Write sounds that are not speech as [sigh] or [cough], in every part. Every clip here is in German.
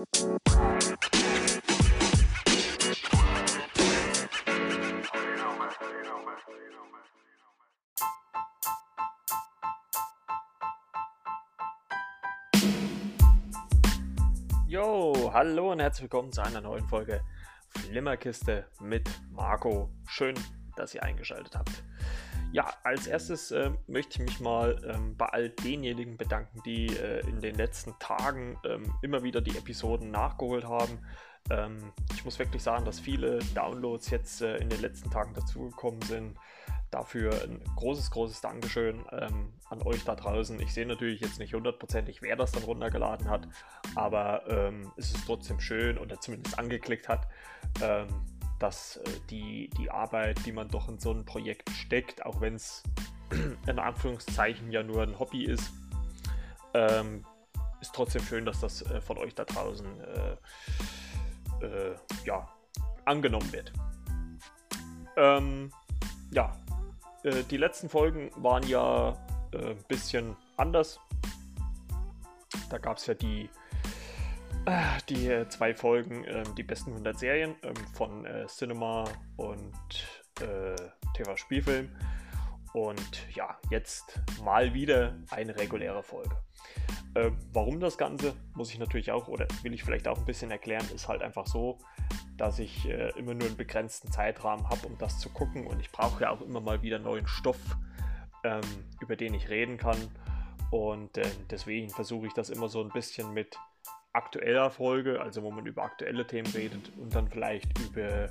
Jo, hallo und herzlich willkommen zu einer neuen Folge Flimmerkiste mit Marco. Schön, dass ihr eingeschaltet habt. Ja, als erstes äh, möchte ich mich mal ähm, bei all denjenigen bedanken, die äh, in den letzten Tagen ähm, immer wieder die Episoden nachgeholt haben. Ähm, ich muss wirklich sagen, dass viele Downloads jetzt äh, in den letzten Tagen dazugekommen sind. Dafür ein großes, großes Dankeschön ähm, an euch da draußen. Ich sehe natürlich jetzt nicht hundertprozentig, wer das dann runtergeladen hat, aber ähm, es ist trotzdem schön oder zumindest angeklickt hat ähm, dass äh, die, die Arbeit, die man doch in so ein Projekt steckt, auch wenn es [clears throat] in Anführungszeichen ja nur ein Hobby ist, ähm, ist trotzdem schön, dass das äh, von euch da draußen äh, äh, ja, angenommen wird. Ähm, ja, äh, die letzten Folgen waren ja ein bisschen anders. Da gab es ja die die äh, zwei Folgen, ähm, die besten 100 Serien ähm, von äh, Cinema und äh, TV-Spielfilm. Und ja, jetzt mal wieder eine reguläre Folge. Ähm, warum das Ganze, muss ich natürlich auch, oder will ich vielleicht auch ein bisschen erklären, ist halt einfach so, dass ich äh, immer nur einen begrenzten Zeitrahmen habe, um das zu gucken. Und ich brauche ja auch immer mal wieder neuen Stoff, ähm, über den ich reden kann. Und äh, deswegen versuche ich das immer so ein bisschen mit aktueller Folge, also wo man über aktuelle Themen redet und dann vielleicht über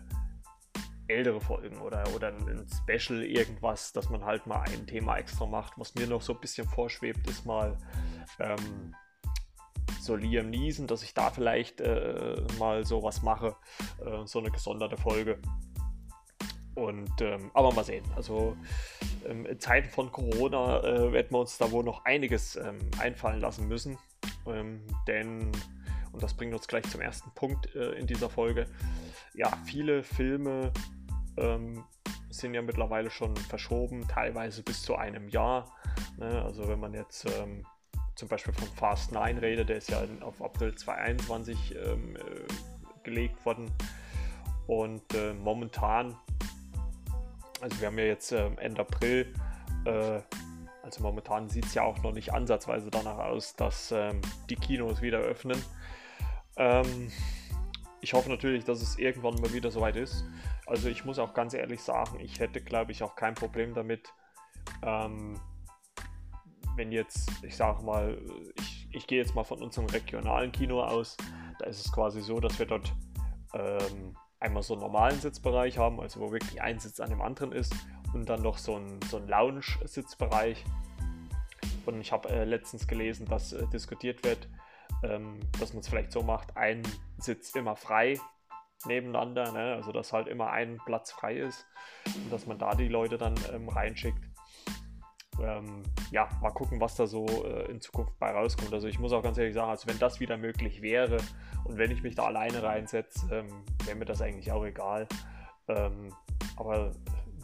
ältere Folgen oder, oder ein Special irgendwas, dass man halt mal ein Thema extra macht. Was mir noch so ein bisschen vorschwebt, ist mal ähm, so Liam Neeson, dass ich da vielleicht äh, mal sowas mache, äh, so eine gesonderte Folge. Und ähm, aber mal sehen. Also ähm, in Zeiten von Corona äh, werden wir uns da wohl noch einiges ähm, einfallen lassen müssen. Ähm, denn, und das bringt uns gleich zum ersten Punkt äh, in dieser Folge, ja, viele Filme ähm, sind ja mittlerweile schon verschoben, teilweise bis zu einem Jahr. Ne? Also wenn man jetzt ähm, zum Beispiel von Fast 9 redet, der ist ja auf April 2021 ähm, äh, gelegt worden. Und äh, momentan, also wir haben ja jetzt äh, Ende April, äh, also momentan sieht es ja auch noch nicht ansatzweise danach aus, dass ähm, die Kinos wieder öffnen. Ähm, ich hoffe natürlich, dass es irgendwann mal wieder soweit ist. Also ich muss auch ganz ehrlich sagen, ich hätte, glaube ich, auch kein Problem damit, ähm, wenn jetzt, ich sage mal, ich, ich gehe jetzt mal von unserem regionalen Kino aus, da ist es quasi so, dass wir dort ähm, einmal so einen normalen Sitzbereich haben, also wo wirklich ein Sitz an dem anderen ist und dann noch so ein, so ein Lounge-Sitzbereich. Und ich habe äh, letztens gelesen, dass äh, diskutiert wird, ähm, dass man es vielleicht so macht, ein Sitz immer frei nebeneinander, ne? also dass halt immer ein Platz frei ist und dass man da die Leute dann ähm, reinschickt. Ähm, ja, mal gucken, was da so äh, in Zukunft bei rauskommt. Also ich muss auch ganz ehrlich sagen, also wenn das wieder möglich wäre und wenn ich mich da alleine reinsetze, ähm, wäre mir das eigentlich auch egal. Ähm, aber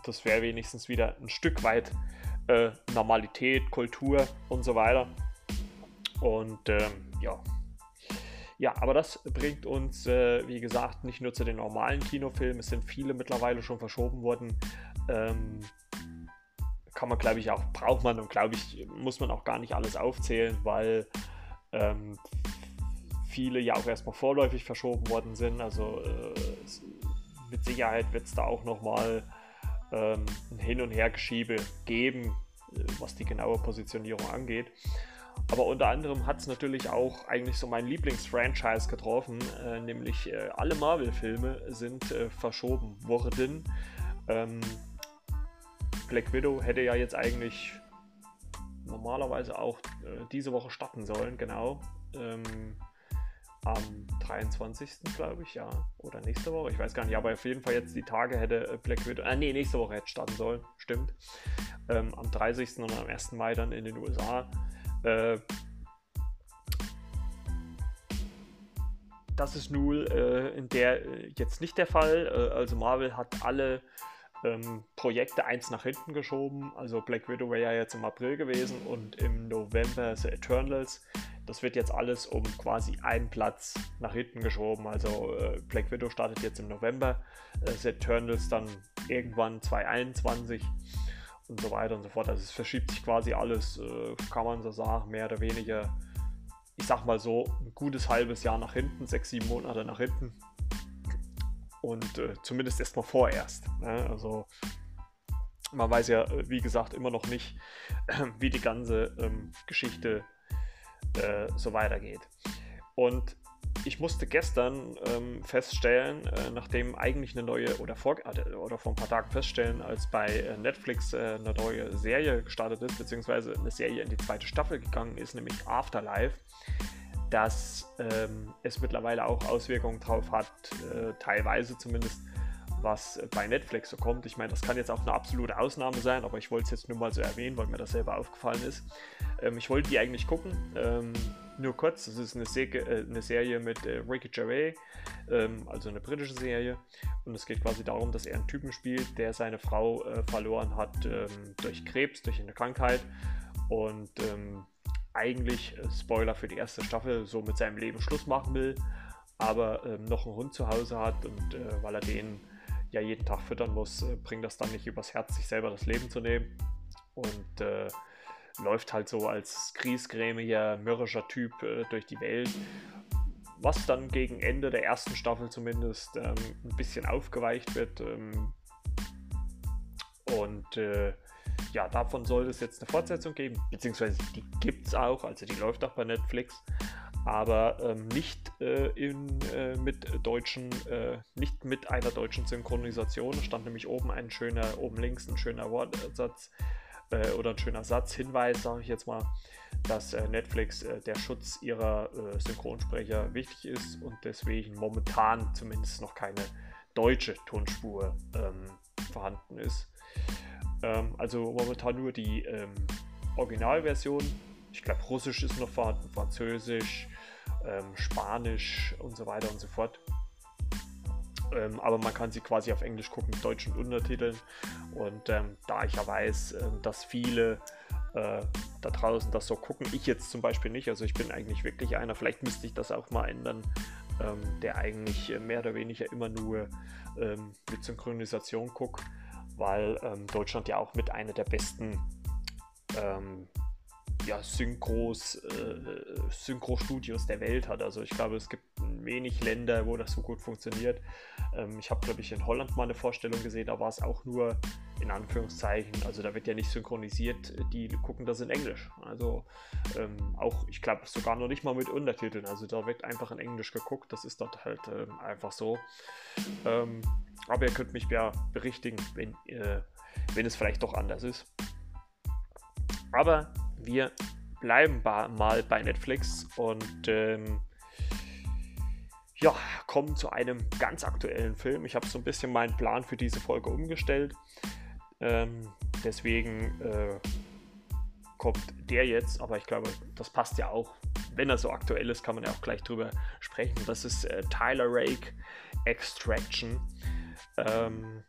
das wäre wenigstens wieder ein Stück weit äh, Normalität, Kultur und so weiter. Und ähm, ja. Ja, aber das bringt uns, äh, wie gesagt, nicht nur zu den normalen Kinofilmen. Es sind viele mittlerweile schon verschoben worden. Kann man, glaube ich, auch, braucht man und, glaube ich, muss man auch gar nicht alles aufzählen, weil ähm, viele ja auch erstmal vorläufig verschoben worden sind. Also äh, mit Sicherheit wird es da auch nochmal ähm, ein Hin- und Hergeschiebe geben, äh, was die genaue Positionierung angeht. Aber unter anderem hat es natürlich auch eigentlich so mein Lieblingsfranchise getroffen, äh, nämlich äh, alle Marvel-Filme sind äh, verschoben worden. Ähm, Black Widow hätte ja jetzt eigentlich normalerweise auch äh, diese Woche starten sollen, genau. Ähm, am 23. glaube ich, ja. Oder nächste Woche, ich weiß gar nicht, aber auf jeden Fall jetzt die Tage hätte äh, Black Widow, äh, nee, nächste Woche hätte starten sollen, stimmt. Ähm, am 30. und am 1. Mai dann in den USA. Äh, das ist nun äh, in der äh, jetzt nicht der Fall. Äh, also Marvel hat alle ähm, Projekte eins nach hinten geschoben. Also Black Widow wäre ja jetzt im April gewesen und im November The Eternals Das wird jetzt alles um quasi einen Platz nach hinten geschoben. Also äh, Black Widow startet jetzt im November, äh, The Eternals dann irgendwann 2021 und so weiter und so fort. Also es verschiebt sich quasi alles, äh, kann man so sagen, mehr oder weniger, ich sag mal so, ein gutes halbes Jahr nach hinten, sechs, sieben Monate nach hinten. Und äh, zumindest erstmal vorerst. Ne? Also man weiß ja, äh, wie gesagt, immer noch nicht, [clears throat] wie die ganze ähm, Geschichte äh, so weitergeht. Und ich musste gestern ähm, feststellen, äh, nachdem eigentlich eine neue, oder vor, äh, oder vor ein paar Tagen feststellen, als bei äh, Netflix äh, eine neue Serie gestartet ist, beziehungsweise eine Serie in die zweite Staffel gegangen ist, nämlich Afterlife, dass ähm, es mittlerweile auch Auswirkungen drauf hat, äh, teilweise zumindest, was bei Netflix so kommt. Ich meine, das kann jetzt auch eine absolute Ausnahme sein, aber ich wollte es jetzt nur mal so erwähnen, weil mir das selber aufgefallen ist. Ähm, ich wollte die eigentlich gucken. Ähm, nur kurz, das ist eine, Se äh, eine Serie mit äh, Ricky Gervais, ähm, also eine britische Serie. Und es geht quasi darum, dass er einen Typen spielt, der seine Frau äh, verloren hat ähm, durch Krebs, durch eine Krankheit. Und ähm, eigentlich, äh, Spoiler für die erste Staffel, so mit seinem Leben Schluss machen will, aber ähm, noch einen Hund zu Hause hat und äh, weil er den ja jeden Tag füttern muss, äh, bringt das dann nicht übers Herz, sich selber das Leben zu nehmen. Und äh, läuft halt so als griesgrämiger, mürrischer Typ äh, durch die Welt. Was dann gegen Ende der ersten Staffel zumindest ähm, ein bisschen aufgeweicht wird. Ähm, und äh, ja, davon soll es jetzt eine Fortsetzung geben, beziehungsweise die gibt es auch, also die läuft auch bei Netflix aber ähm, nicht äh, in, äh, mit deutschen, äh, nicht mit einer deutschen Synchronisation. Es stand nämlich oben ein schöner, oben links ein schöner Wortsatz äh, oder ein schöner Satz, Hinweis, sage ich jetzt mal, dass äh, Netflix äh, der Schutz ihrer Synchronsprecher wichtig ist und deswegen momentan zumindest noch keine deutsche Tonspur ähm, vorhanden ist. Ähm, also momentan nur die ähm, Originalversion. Ich glaube, Russisch ist noch vorhanden, Französisch, ähm, Spanisch und so weiter und so fort. Ähm, aber man kann sie quasi auf Englisch gucken mit deutschen Untertiteln. Und ähm, da ich ja weiß, äh, dass viele äh, da draußen das so gucken, ich jetzt zum Beispiel nicht, also ich bin eigentlich wirklich einer, vielleicht müsste ich das auch mal ändern, ähm, der eigentlich mehr oder weniger immer nur ähm, mit Synchronisation guckt, weil ähm, Deutschland ja auch mit einer der besten ähm, ja, Synchros, äh, Synchro-Studios der Welt hat. Also ich glaube, es gibt wenig Länder, wo das so gut funktioniert. Ähm, ich habe, glaube ich, in Holland mal eine Vorstellung gesehen, da war es auch nur in Anführungszeichen, also da wird ja nicht synchronisiert, die gucken das in Englisch. Also ähm, auch, ich glaube, sogar noch nicht mal mit Untertiteln. Also da wird einfach in Englisch geguckt, das ist dort halt ähm, einfach so. Ähm, aber ihr könnt mich ja berichtigen, wenn, äh, wenn es vielleicht doch anders ist. Aber wir bleiben mal bei Netflix und ähm, ja, kommen zu einem ganz aktuellen Film. Ich habe so ein bisschen meinen Plan für diese Folge umgestellt. Ähm, deswegen äh, kommt der jetzt, aber ich glaube, das passt ja auch. Wenn er so aktuell ist, kann man ja auch gleich drüber sprechen. Das ist äh, Tyler Rake Extraction. Ähm,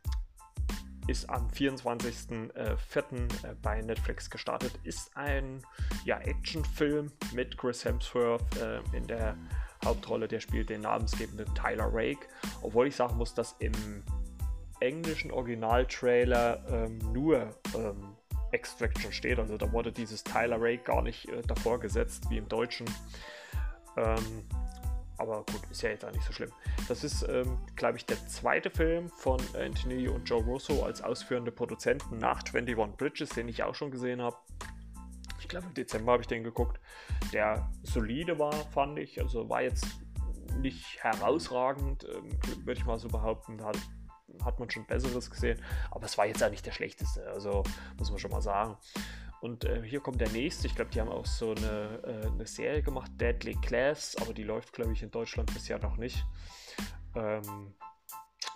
ist am 24.04. Äh, bei Netflix gestartet. Ist ein ja, Actionfilm mit Chris Hemsworth äh, in der Hauptrolle. Der spielt den namensgebenden Tyler Rake. Obwohl ich sagen muss, dass im englischen Originaltrailer ähm, nur ähm, Extraction steht. Also da wurde dieses Tyler Rake gar nicht äh, davor gesetzt wie im Deutschen. Ähm, aber gut, ist ja jetzt auch nicht so schlimm. Das ist, ähm, glaube ich, der zweite Film von Anthony und Joe Russo als ausführende Produzenten nach 21 Bridges, den ich auch schon gesehen habe. Ich glaube, im Dezember habe ich den geguckt. Der solide war, fand ich. Also war jetzt nicht herausragend, ähm, würde ich mal so behaupten. Hat, hat man schon Besseres gesehen. Aber es war jetzt auch nicht der schlechteste. Also muss man schon mal sagen. Und äh, hier kommt der nächste. Ich glaube, die haben auch so eine, äh, eine Serie gemacht, Deadly Class, aber die läuft, glaube ich, in Deutschland bisher noch nicht. Ähm,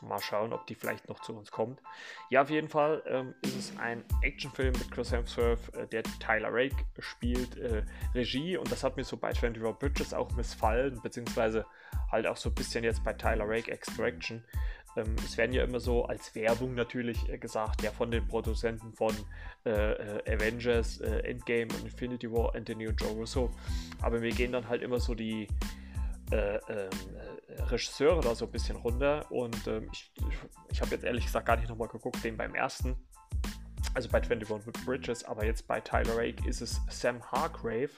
Mal schauen, ob die vielleicht noch zu uns kommt. Ja, auf jeden Fall ähm, ist es ein Actionfilm mit Chris Hemsworth, äh, der Tyler Rake spielt, äh, Regie und das hat mir so bei 24 Bridges auch missfallen, beziehungsweise halt auch so ein bisschen jetzt bei Tyler Rake Extraction. Ähm, es werden ja immer so als Werbung natürlich äh, gesagt, ja von den Produzenten von äh, äh, Avengers, äh, Endgame und Infinity War, Anthony und Joe Russo. Aber wir gehen dann halt immer so die äh, ähm, äh, Regisseure da so ein bisschen runter und ähm, ich, ich habe jetzt ehrlich gesagt gar nicht nochmal geguckt, den beim ersten, also bei 21 Bridges, aber jetzt bei Tyler Rake ist es Sam Hargrave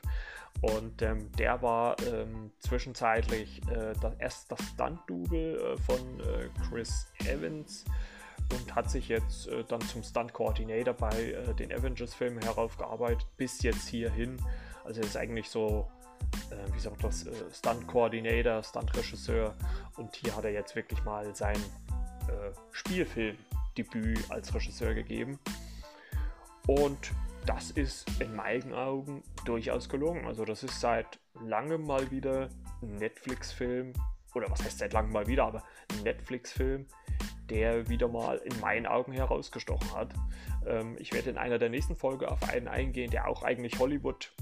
und ähm, der war ähm, zwischenzeitlich äh, erst das Stunt-Double äh, von äh, Chris Evans und hat sich jetzt äh, dann zum Stunt-Coordinator bei äh, den Avengers-Filmen heraufgearbeitet, bis jetzt hierhin. Also er ist eigentlich so äh, wie sagt das, Stunt-Coordinator, Stunt-Regisseur und hier hat er jetzt wirklich mal sein Spielfilmdebüt als Regisseur gegeben. Und das ist in meinen Augen durchaus gelungen. Also das ist seit langem mal wieder ein Netflix-Film, oder was heißt seit langem mal wieder, aber ein Netflix-Film, der wieder mal in meinen Augen herausgestochen hat. Ähm, ich werde in einer der nächsten Folgen auf einen eingehen, der auch eigentlich Hollywood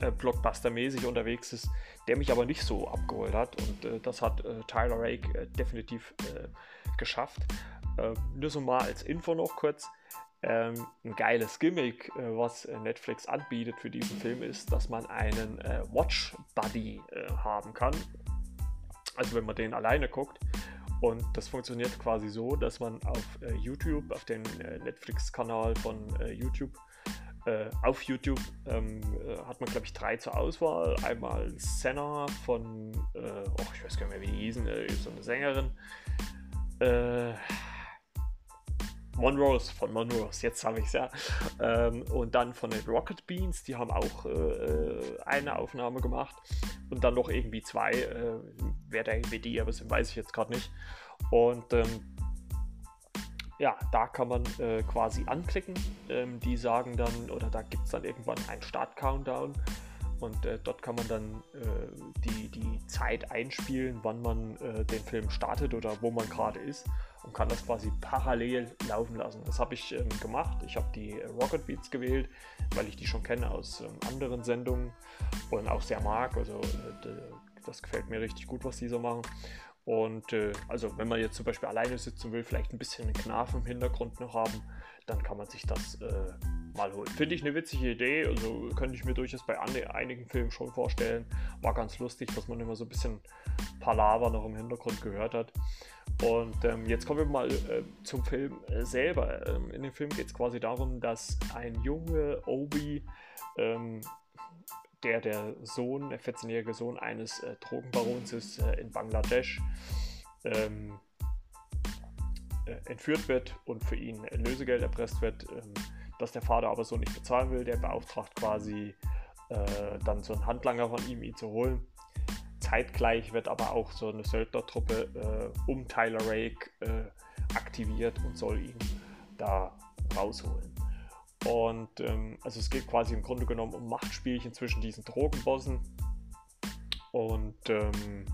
äh, Blockbuster-mäßig unterwegs ist, der mich aber nicht so abgeholt hat. Und äh, das hat äh, Tyler Rake äh, definitiv äh, geschafft. Ähm, nur so mal als Info noch kurz. Ähm, ein geiles Gimmick, äh, was Netflix anbietet für diesen Film, ist, dass man einen Watch Buddy haben kann. Also wenn man den alleine guckt. Und das funktioniert quasi so, dass man auf YouTube, auf den Netflix-Kanal von YouTube, äh, auf YouTube ähm, äh, hat man, glaube ich, drei zur Auswahl. Einmal Senna von, äh, oh, ich weiß gar nicht mehr, wie die hießen, äh, so eine Sängerin. Äh, Monrose von Monrose, jetzt habe ich es ja. Ähm, und dann von den Rocket Beans, die haben auch äh, eine Aufnahme gemacht. Und dann noch irgendwie zwei. Äh, wer der wie die aber sind, weiß ich jetzt gerade nicht. Und ähm, ja, da kann man äh, quasi anklicken. Ähm, die sagen dann, oder da gibt es dann irgendwann einen Start-Countdown und äh, dort kann man dann äh, die, die Zeit einspielen, wann man äh, den Film startet oder wo man gerade ist und kann das quasi parallel laufen lassen. Das habe ich ähm, gemacht. Ich habe die Rocket Beats gewählt, weil ich die schon kenne aus ähm, anderen Sendungen und auch sehr mag. Also äh, das gefällt mir richtig gut, was die so machen. Und äh, also wenn man jetzt zum Beispiel alleine sitzen will, vielleicht ein bisschen einen Knarf im Hintergrund noch haben, dann kann man sich das äh, mal holen. Finde ich eine witzige Idee, also könnte ich mir durchaus bei einigen Filmen schon vorstellen. War ganz lustig, dass man immer so ein bisschen Palaver noch im Hintergrund gehört hat. Und ähm, jetzt kommen wir mal äh, zum Film äh, selber. Ähm, in dem Film geht es quasi darum, dass ein Junge Obi ähm, der der Sohn, der 14-jährige Sohn eines äh, Drogenbarons ist äh, in Bangladesch, ähm, äh, entführt wird und für ihn Lösegeld erpresst wird, ähm, das der Vater aber so nicht bezahlen will. Der beauftragt quasi äh, dann so einen Handlanger von ihm, ihn zu holen. Zeitgleich wird aber auch so eine Söldnertruppe äh, um Tyler Rake äh, aktiviert und soll ihn da rausholen. Und ähm, also es geht quasi im Grunde genommen um Machtspielchen zwischen diesen Drogenbossen. Und ähm,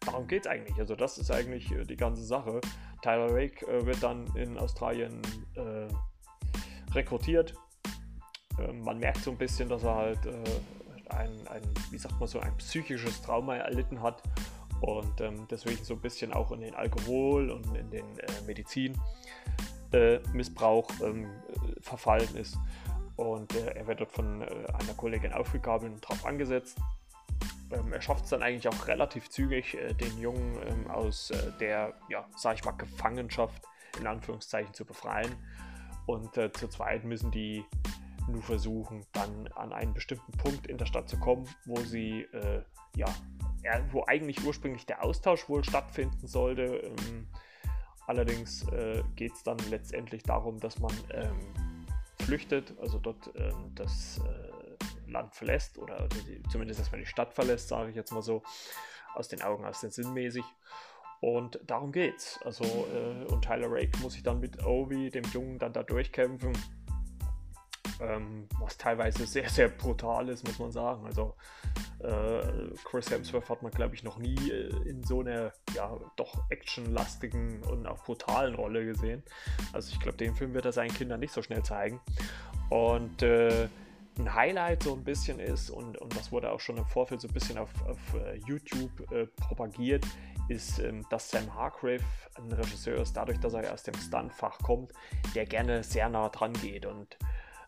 darum geht es eigentlich. Also das ist eigentlich äh, die ganze Sache. Tyler Rake äh, wird dann in Australien äh, rekrutiert. Ähm, man merkt so ein bisschen, dass er halt äh, ein, ein, wie sagt man so, ein psychisches Trauma erlitten hat und ähm, deswegen so ein bisschen auch in den Alkohol und in den äh, Medizin äh, ähm, verfallen ist. Und er wird dort von einer Kollegin aufgegabelt und darauf angesetzt. Er schafft es dann eigentlich auch relativ zügig, den Jungen aus der, ja, sag ich mal, Gefangenschaft in Anführungszeichen zu befreien. Und äh, zu zweit müssen die nur versuchen, dann an einen bestimmten Punkt in der Stadt zu kommen, wo sie, ja, wo eigentlich ursprünglich der Austausch wohl stattfinden sollte. Ähm, Allerdings äh, geht es dann letztendlich darum, dass man ähm, flüchtet, also dort ähm, das äh, Land verlässt oder die, zumindest, dass man die Stadt verlässt, sage ich jetzt mal so, aus den Augen, aus den Sinn mäßig. Und darum geht's. Also, äh, und Tyler Rake muss sich dann mit Obi, dem Jungen, dann da durchkämpfen. ähm, was teilweise sehr, sehr brutal ist, muss man sagen. Also äh, Chris Hemsworth hat man, glaube ich, noch nie äh, in so einer ja, doch actionlastigen und auch brutalen Rolle gesehen. Also ich glaube, den Film wird er seinen Kindern nicht so schnell zeigen. Und äh, ein Highlight so ein bisschen ist, und, und das wurde auch schon im Vorfeld so ein bisschen auf, auf uh, YouTube äh, propagiert, ist, ähm, dass Sam Hargrave ein Regisseur ist, dadurch, dass er aus dem Stuntfach kommt, der gerne sehr nah dran geht. Und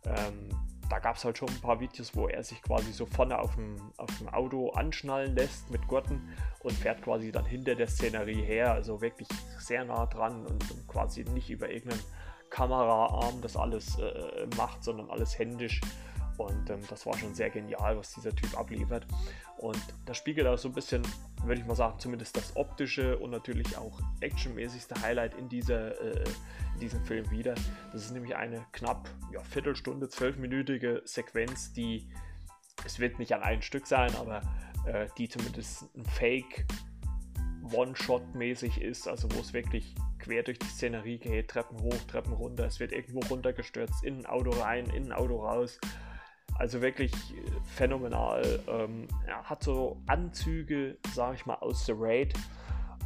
ähm, da gab es halt schon ein paar Videos, wo er sich quasi so vorne auf dem, auf dem Auto anschnallen lässt mit Gurten und fährt quasi dann hinter der Szenerie her, also wirklich sehr nah dran und, und quasi nicht über irgendeinen Kameraarm das alles äh, macht, sondern alles händisch. Und ähm, das war schon sehr genial, was dieser Typ abliefert. Und das spiegelt auch so ein bisschen, würde ich mal sagen, zumindest das optische und natürlich auch actionmäßigste Highlight in, dieser, äh, in diesem Film wieder. Das ist nämlich eine knapp ja, Viertelstunde, zwölfminütige Sequenz, die, es wird nicht an einem Stück sein, aber äh, die zumindest ein Fake One-Shot-mäßig ist, also wo es wirklich quer durch die Szenerie geht, Treppen hoch, Treppen runter, es wird irgendwo runtergestürzt, in ein Auto rein, in ein Auto raus. Also wirklich phänomenal. Ähm, er hat so Anzüge, sage ich mal, aus The Raid.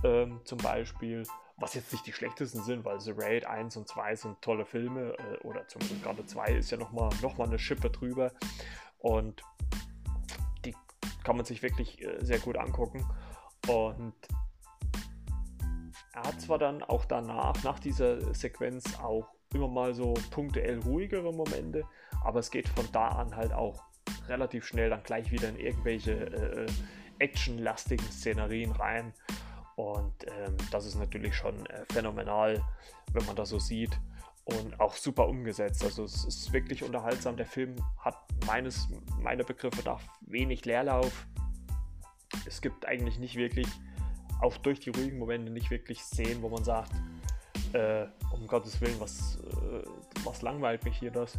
Ähm, zum Beispiel, was jetzt nicht die schlechtesten sind, weil The Raid 1 und 2 sind tolle Filme äh, oder zumindest gerade 2 ist ja nochmal noch mal eine Schippe drüber. Und die kann man sich wirklich äh, sehr gut angucken. Und er hat zwar dann auch danach, nach dieser Sequenz auch immer mal so punktuell ruhigere Momente, aber es geht von da an halt auch relativ schnell dann gleich wieder in irgendwelche äh, actionlastigen Szenerien rein. Und ähm, das ist natürlich schon äh, phänomenal, wenn man das so sieht. Und auch super umgesetzt. Also es ist wirklich unterhaltsam. Der Film hat meines, meiner Begriffe nach wenig Leerlauf. Es gibt eigentlich nicht wirklich, auch durch die ruhigen Momente, nicht wirklich Szenen, wo man sagt, äh, um Gottes Willen, was, äh, was langweilt mich hier das.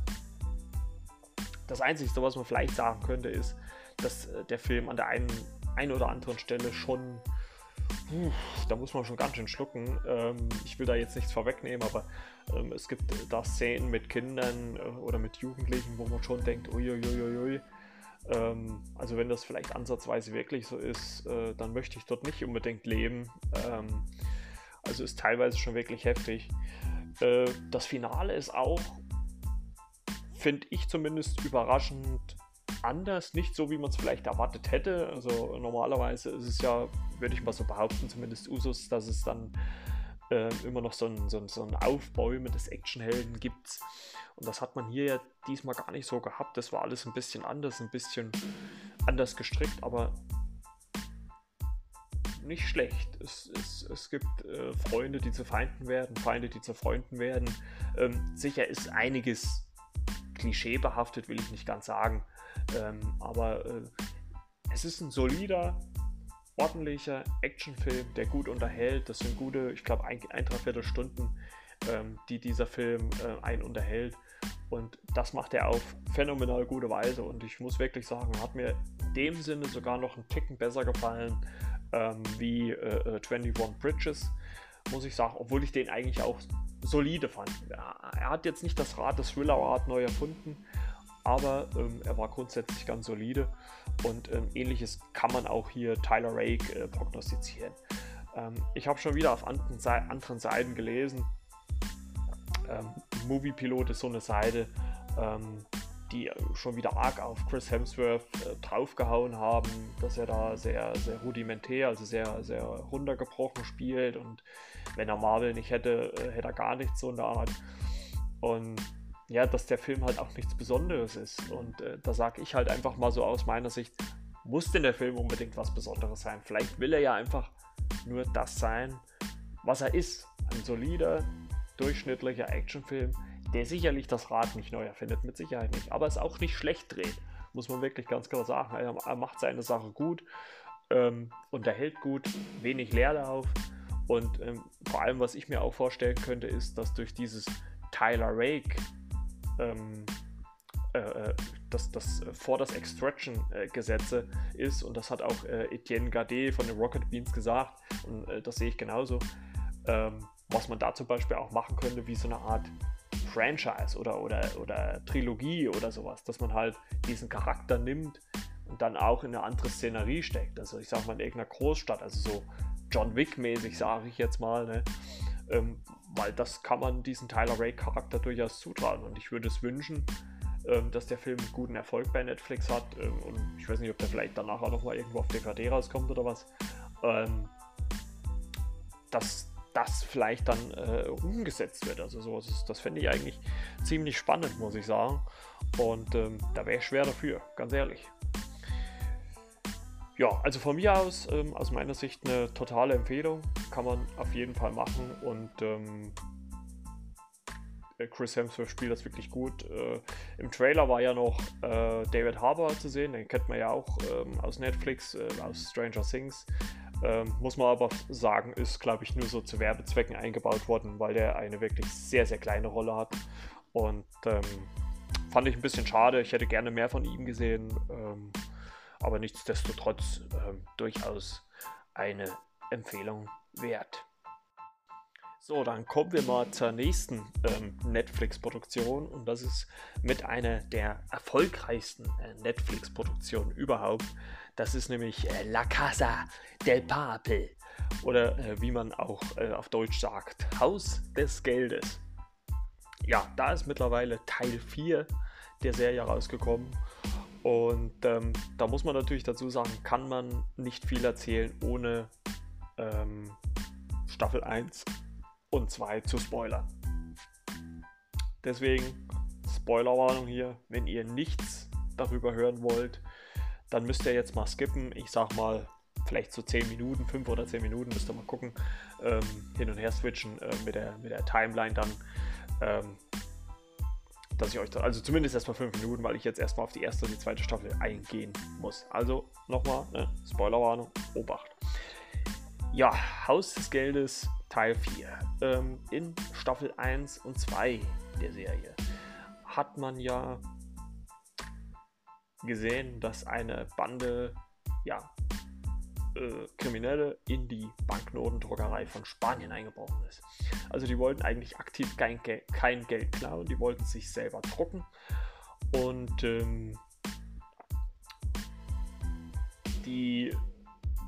Das Einzige, was man vielleicht sagen könnte, ist, dass äh, der Film an der einen, einen oder anderen Stelle schon, da muss man schon ganz schön schlucken. Ähm, ich will da jetzt nichts vorwegnehmen, aber ähm, es gibt da Szenen mit Kindern äh, oder mit Jugendlichen, wo man schon denkt, uiuiuiui. Ähm, also wenn das vielleicht ansatzweise wirklich so ist, äh, dann möchte ich dort nicht unbedingt leben. Also ist teilweise schon wirklich heftig. Das Finale ist auch finde ich zumindest überraschend anders, nicht so, wie man es vielleicht erwartet hätte. Also normalerweise ist es ja, würde ich mal so behaupten, zumindest Usus, dass es dann äh, immer noch so ein, so, ein, so ein Aufbäumen des Actionhelden gibt. Und das hat man hier ja diesmal gar nicht so gehabt. Das war alles ein bisschen anders, ein bisschen anders gestrickt, aber nicht schlecht. Es, es, es gibt äh, Freunde, die zu Feinden werden, Feinde, die zu Freunden werden. Ähm, sicher ist einiges klischeebehaftet, will ich nicht ganz sagen. Ähm, aber äh, es ist ein solider, ordentlicher Actionfilm, der gut unterhält. Das sind gute, ich glaube, ein, ein dreiviertel Stunden, ähm, die dieser Film äh, einen unterhält. Und das macht er auf phänomenal gute Weise. Und ich muss wirklich sagen, hat mir in dem Sinne sogar noch einen Ticken besser gefallen ähm, wie äh, 21 äh, Bridges, muss ich sagen, obwohl ich den eigentlich auch solide fand. Er hat jetzt nicht das Rad des Thriller-Rad neu erfunden, aber ähm, er war grundsätzlich ganz solide und ähm, ähnliches kann man auch hier Tyler Rake äh, prognostizieren. Ähm, ich habe schon wieder auf anderen, Se anderen Seiten gelesen. Ähm, Movie Pilot ist so eine Seite, ähm, die schon wieder arg auf Chris Hemsworth äh, draufgehauen haben, dass er da sehr, sehr rudimentär, also sehr, sehr runtergebrochen spielt und wenn er Marvel nicht hätte, äh, hätte er gar nichts so in der Art. Und ja, dass der Film halt auch nichts Besonderes ist. Und äh, da sage ich halt einfach mal so aus meiner Sicht, muss denn der Film unbedingt was Besonderes sein? Vielleicht will er ja einfach nur das sein, was er ist. Ein solider, durchschnittlicher Actionfilm, der sicherlich das Rad nicht neu erfindet, mit Sicherheit nicht, aber es auch nicht schlecht dreht, muss man wirklich ganz klar sagen. Er, macht seine Sache gut, ähm, unterhält gut, wenig Leerlauf und ähm, vor allem, was ich mir auch vorstellen könnte, ist, dass durch dieses Tyler Rake ähm, äh, äh dass das vor das Extraction-Gesetze äh, ist und das hat auch äh, Etienne Gardet von den Rocket Beans gesagt und äh, das sehe ich genauso. Ähm, was man da zum Beispiel auch machen könnte, wie so eine Art Franchise oder, oder, oder Trilogie oder sowas, dass man halt diesen Charakter nimmt und dann auch in eine andere Szenerie steckt. Also ich sag mal in irgendeiner Großstadt, also so John Wick-mäßig, sage ich jetzt mal, ne? ähm, weil das kann man diesen Tyler Ray-Charakter durchaus zutrauen und ich würde es wünschen, ähm, dass der Film guten Erfolg bei Netflix hat ähm, und ich weiß nicht, ob der vielleicht danach auch nochmal irgendwo auf DVD rauskommt oder was, ähm, dass das vielleicht dann äh, umgesetzt wird. Also sowas ist, das fände ich eigentlich ziemlich spannend, muss ich sagen. Und ähm, da wäre ich schwer dafür, ganz ehrlich. Ja, also von mir aus, ähm, aus meiner Sicht eine totale Empfehlung. Kann man auf jeden Fall machen und ähm, äh, Chris Hemsworth spielt das wirklich gut. Äh, Im Trailer war ja noch äh, David Harbour zu sehen, den kennt man ja auch ähm, aus Netflix, äh, aus Stranger Things. Ähm, muss man aber sagen, ist, glaube ich, nur so zu Werbezwecken eingebaut worden, weil der eine wirklich sehr, sehr kleine Rolle hat. Und ähm, fand ich ein bisschen schade. Ich hätte gerne mehr von ihm gesehen. Ähm, aber nichtsdestotrotz ähm, durchaus eine Empfehlung wert. So, dann kommen wir mal zur nächsten ähm, Netflix-Produktion und das ist mit einer der erfolgreichsten äh, Netflix-Produktionen überhaupt. Das ist nämlich äh, La Casa del Papel oder äh, wie man auch äh, auf Deutsch sagt, Haus des Geldes. Ja, da ist mittlerweile Teil 4 der Serie rausgekommen und ähm, da muss man natürlich dazu sagen, kann man nicht viel erzählen, ohne ähm, Staffel 1 und 2 zu spoilern. Deswegen Spoilerwarnung hier, wenn ihr nichts darüber hören wollt, dann müsst ihr jetzt mal skippen. Ich sag mal, vielleicht so 10 Minuten, 5 oder 10 Minuten, müsst ihr mal gucken, ähm, hin und her switchen äh, mit, der, mit der Timeline dann. Ähm, dass ich euch dann, also zumindest erstmal 5 Minuten, weil ich jetzt erstmal auf die erste und die zweite Staffel eingehen muss. Also nochmal, ne, Spoilerwarnung, Obacht. Ja, Haus des Geldes Teil 4. Ähm, in Staffel 1 und 2 der Serie hat man ja gesehen, dass eine Bande ja, äh, Kriminelle in die Banknotendruckerei von Spanien eingebrochen ist. Also die wollten eigentlich aktiv kein, Gel kein Geld klauen, die wollten sich selber drucken und ähm, die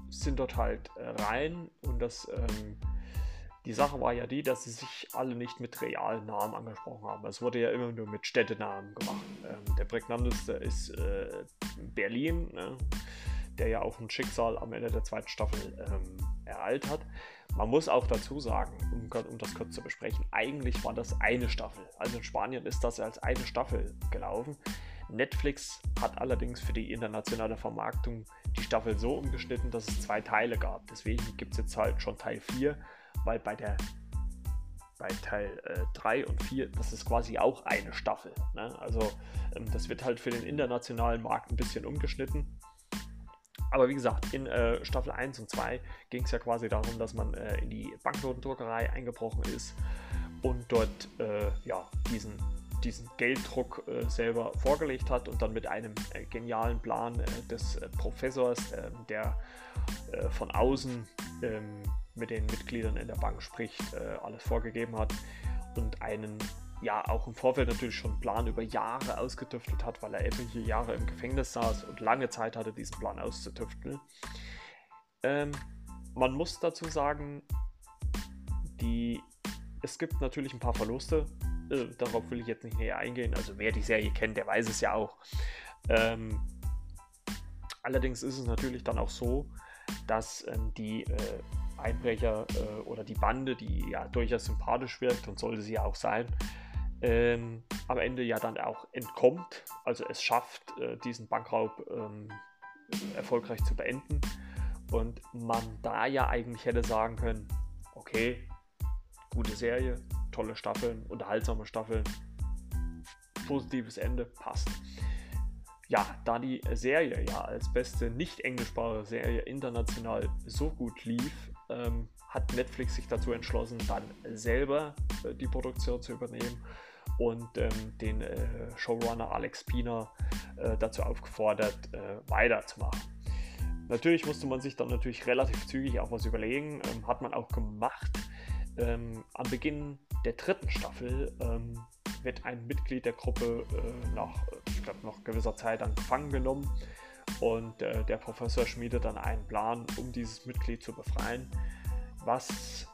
sind dort halt äh, rein und das ähm, die Sache war ja die, dass sie sich alle nicht mit realen Namen angesprochen haben. Es wurde ja immer nur mit Städtenamen gemacht. Ähm, der prägnanteste ist äh, Berlin, ne? der ja auch ein Schicksal am Ende der zweiten Staffel ähm, ereilt hat. Man muss auch dazu sagen, um, um, das kurz zu besprechen, eigentlich war das eine Staffel. Also in Spanien ist das als eine Staffel gelaufen. Netflix hat allerdings für die internationale Vermarktung die Staffel so umgeschnitten, dass es zwei Teile gab. Deswegen gibt es jetzt halt schon Teil 4 weil bei der bei Teil 3 äh, und 4, das ist quasi auch eine Staffel. Ne? Also ähm, das wird halt für den internationalen Markt ein bisschen umgeschnitten. Aber wie gesagt, in äh, Staffel 1 und 2 ging es ja quasi darum, dass man äh, in die Banknotendruckerei eingebrochen ist und dort äh, ja, diesen, diesen Gelddruck äh, selber vorgelegt hat und dann mit einem äh, genialen Plan des Professors, der von außen ähm, mit den Mitgliedern in der Bank spricht, äh, alles vorgegeben hat und einen ja auch im Vorfeld natürlich schon Plan über Jahre ausgetüftelt hat, weil er etliche Jahre im Gefängnis saß und lange Zeit hatte, diesen Plan auszutüfteln. Ähm, man muss dazu sagen, die, es gibt natürlich ein paar Verluste. Äh, darauf will ich jetzt nicht näher eingehen. Also wer die Serie kennt, der weiß es ja auch. Ähm, allerdings ist es natürlich dann auch so, dass ähm, die äh, Einbrecher äh, oder die Bande, die ja durchaus sympathisch wirkt und sollte sie ja auch sein, ähm, am Ende ja dann auch entkommt, also es schafft, äh, diesen Bankraub ähm, erfolgreich zu beenden. Und man da ja eigentlich hätte sagen können, okay, gute Serie, tolle Staffeln, unterhaltsame Staffeln, positives Ende, passt. Ja, da die Serie ja als beste nicht englischsprachige Serie international so gut lief, ähm, hat Netflix sich dazu entschlossen, dann selber äh, die Produktion zu übernehmen und ähm, den äh, Showrunner Alex Pina äh, dazu aufgefordert, äh, weiterzumachen. Natürlich musste man sich dann natürlich relativ zügig auch was überlegen, ähm, hat man auch gemacht. Ähm, am Beginn der dritten Staffel ähm, wird ein Mitglied der Gruppe äh, nach, ich glaube, nach gewisser Zeit dann gefangen genommen. Und äh, der Professor schmiedet dann einen Plan, um dieses Mitglied zu befreien, was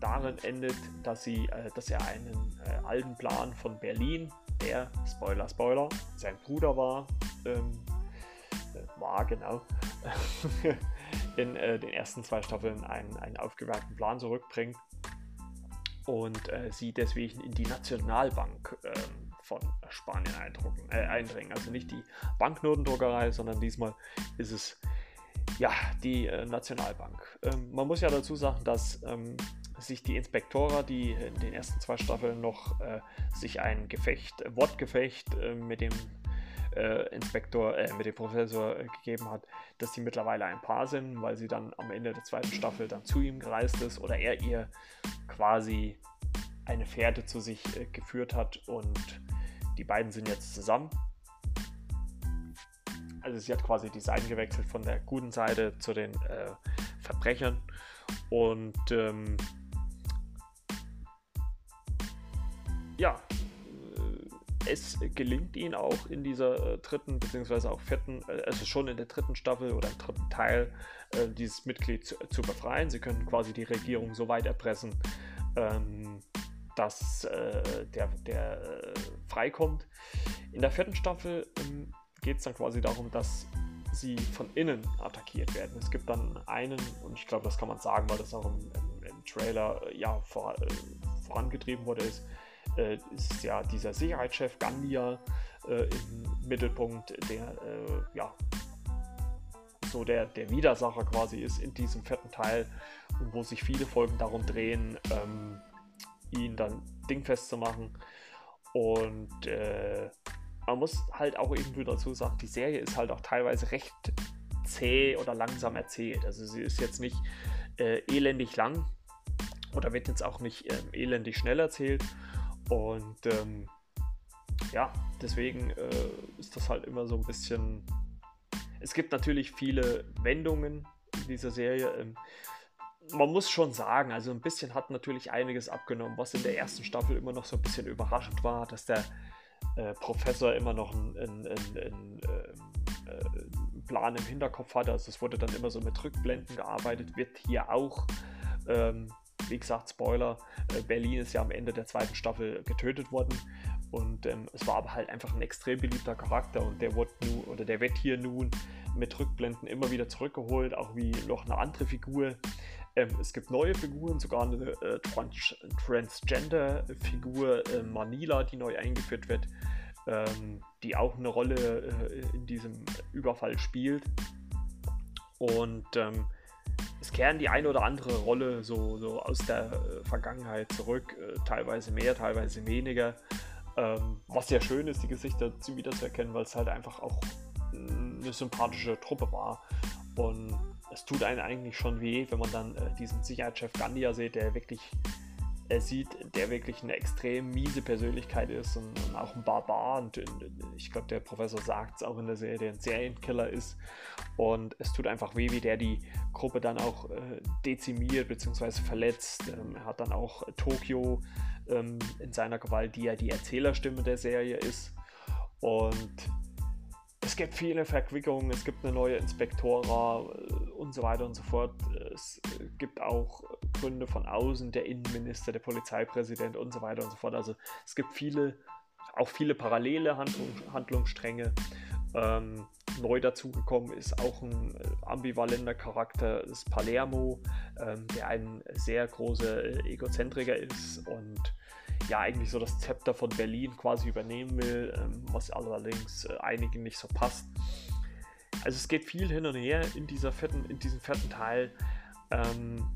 darin endet, dass, sie, äh, dass er einen äh, alten Plan von Berlin, der, Spoiler, Spoiler, sein Bruder war, ähm, äh, war genau, [laughs] in äh, den ersten zwei Staffeln einen, einen aufgewerkten Plan zurückbringt und äh, sie deswegen in die Nationalbank ähm, von Spanien äh, eindringen. Also nicht die Banknotendruckerei, sondern diesmal ist es ja die äh, Nationalbank. Ähm, man muss ja dazu sagen, dass ähm, sich die Inspektorer, die in den ersten zwei Staffeln noch äh, sich ein Gefecht, Wortgefecht äh, mit dem äh, Inspektor, äh, mit dem Professor äh, gegeben hat, dass sie mittlerweile ein Paar sind, weil sie dann am Ende der zweiten Staffel dann zu ihm gereist ist oder er ihr quasi eine Fährte zu sich äh, geführt hat und die beiden sind jetzt zusammen. Also sie hat quasi die Seiten gewechselt von der guten Seite zu den äh, Verbrechern und ähm, ja, es gelingt ihnen auch in dieser äh, dritten beziehungsweise auch vierten, äh, also schon in der dritten Staffel oder im dritten Teil äh, dieses Mitglied zu, zu, befreien. Sie können quasi die Regierung so weit erpressen, ähm, dass äh, der, der äh, freikommt. In der vierten Staffel ähm, geht es dann quasi darum, dass sie von innen attackiert werden. Es gibt dann einen, und ich glaube, das kann man sagen, weil das auch im, im, im Trailer äh, ja vor, vorangetrieben wurde, ist, äh, ist ja dieser Sicherheitschef Gandia äh, im Mittelpunkt, der äh, ja so der, der Widersacher quasi ist in diesem vierten Teil wo sich viele Folgen darum drehen, ähm, ihn dann dingfest zu machen. Und äh, man muss halt auch irgendwie dazu sagen, die Serie ist halt auch teilweise recht zäh oder langsam erzählt. Also sie ist jetzt nicht äh, elendig lang oder wird jetzt auch nicht ähm, elendig schnell erzählt. Und ähm, ja, deswegen äh, ist das halt immer so ein bisschen. Es gibt natürlich viele Wendungen in dieser Serie. Ähm, man muss schon sagen, also ein bisschen hat natürlich einiges abgenommen, was in der ersten Staffel immer noch so ein bisschen überraschend war, dass der äh, Professor immer noch einen, einen, einen, ähm, äh, Plan im Hinterkopf hatte. Also es wurde dann immer so mit Rückblenden gearbeitet, wird hier auch. Ähm, wie gesagt, Spoiler, äh, Berlin ist ja am Ende der zweiten Staffel getötet worden. Und ähm, es war aber halt einfach ein extrem beliebter Charakter und der wird nun, oder der wird hier nun mit Rückblenden immer wieder zurückgeholt, auch wie noch eine andere Figur. Ähm, es gibt neue Figuren, sogar eine äh, Trans Transgender-Figur äh, Manila, die neu eingeführt wird, ähm, die auch eine Rolle äh, in diesem Überfall spielt. Und ähm, es kehren die eine oder andere Rolle so, so aus der äh, Vergangenheit zurück, äh, teilweise mehr, teilweise weniger. Ähm, was sehr schön ist, die Gesichter zu erkennen, weil es halt einfach auch eine sympathische Truppe war. Und es tut einen eigentlich schon weh, wenn man dann äh, diesen Sicherheitschef Gandia sieht, der wirklich er sieht, der wirklich eine extrem miese Persönlichkeit ist und, und auch ein Barbar. Und, und ich glaube, der Professor sagt es auch in der Serie, der ein Serienkiller ist. Und es tut einfach weh, wie der die Gruppe dann auch äh, dezimiert bzw. verletzt. Ähm, er hat dann auch Tokio ähm, in seiner Gewalt, die ja die Erzählerstimme der Serie ist. Und es gibt viele Verquickungen, es gibt eine neue Inspektora äh, und so weiter und so fort. Es gibt auch Gründe von außen, der Innenminister, der Polizeipräsident und so weiter und so fort. Also es gibt viele, auch viele parallele Handlung, Handlungsstränge. Ähm, neu dazugekommen ist auch ein äh, ambivalenter Charakter, das Palermo, ähm, der ein sehr großer äh, Egozentriker ist und ja eigentlich so das Zepter von Berlin quasi übernehmen will, ähm, was allerdings äh, einigen nicht so passt. Also es geht viel hin und her in, dieser vierten, in diesem vierten Teil. Ähm,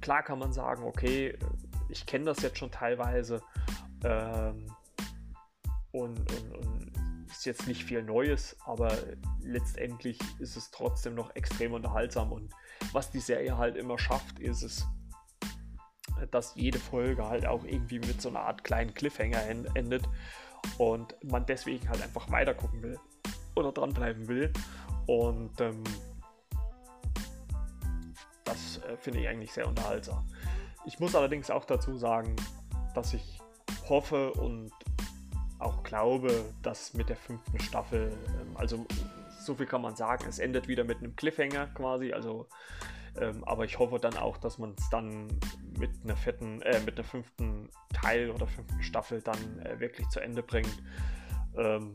klar kann man sagen, okay, ich kenne das jetzt schon teilweise ähm, und, und, und ist jetzt nicht viel Neues, aber letztendlich ist es trotzdem noch extrem unterhaltsam und was die Serie halt immer schafft, ist es, dass jede Folge halt auch irgendwie mit so einer Art kleinen Cliffhanger endet und man deswegen halt einfach weiter gucken will oder dranbleiben will. Und ähm, das äh, finde ich eigentlich sehr unterhaltsam. Ich muss allerdings auch dazu sagen, dass ich hoffe und auch glaube, dass mit der fünften Staffel, ähm, also so viel kann man sagen, es endet wieder mit einem Cliffhanger quasi, also ähm, aber ich hoffe dann auch, dass man es dann mit einer vierten, äh, mit einer fünften Teil oder fünften Staffel dann äh, wirklich zu Ende bringt. Ähm,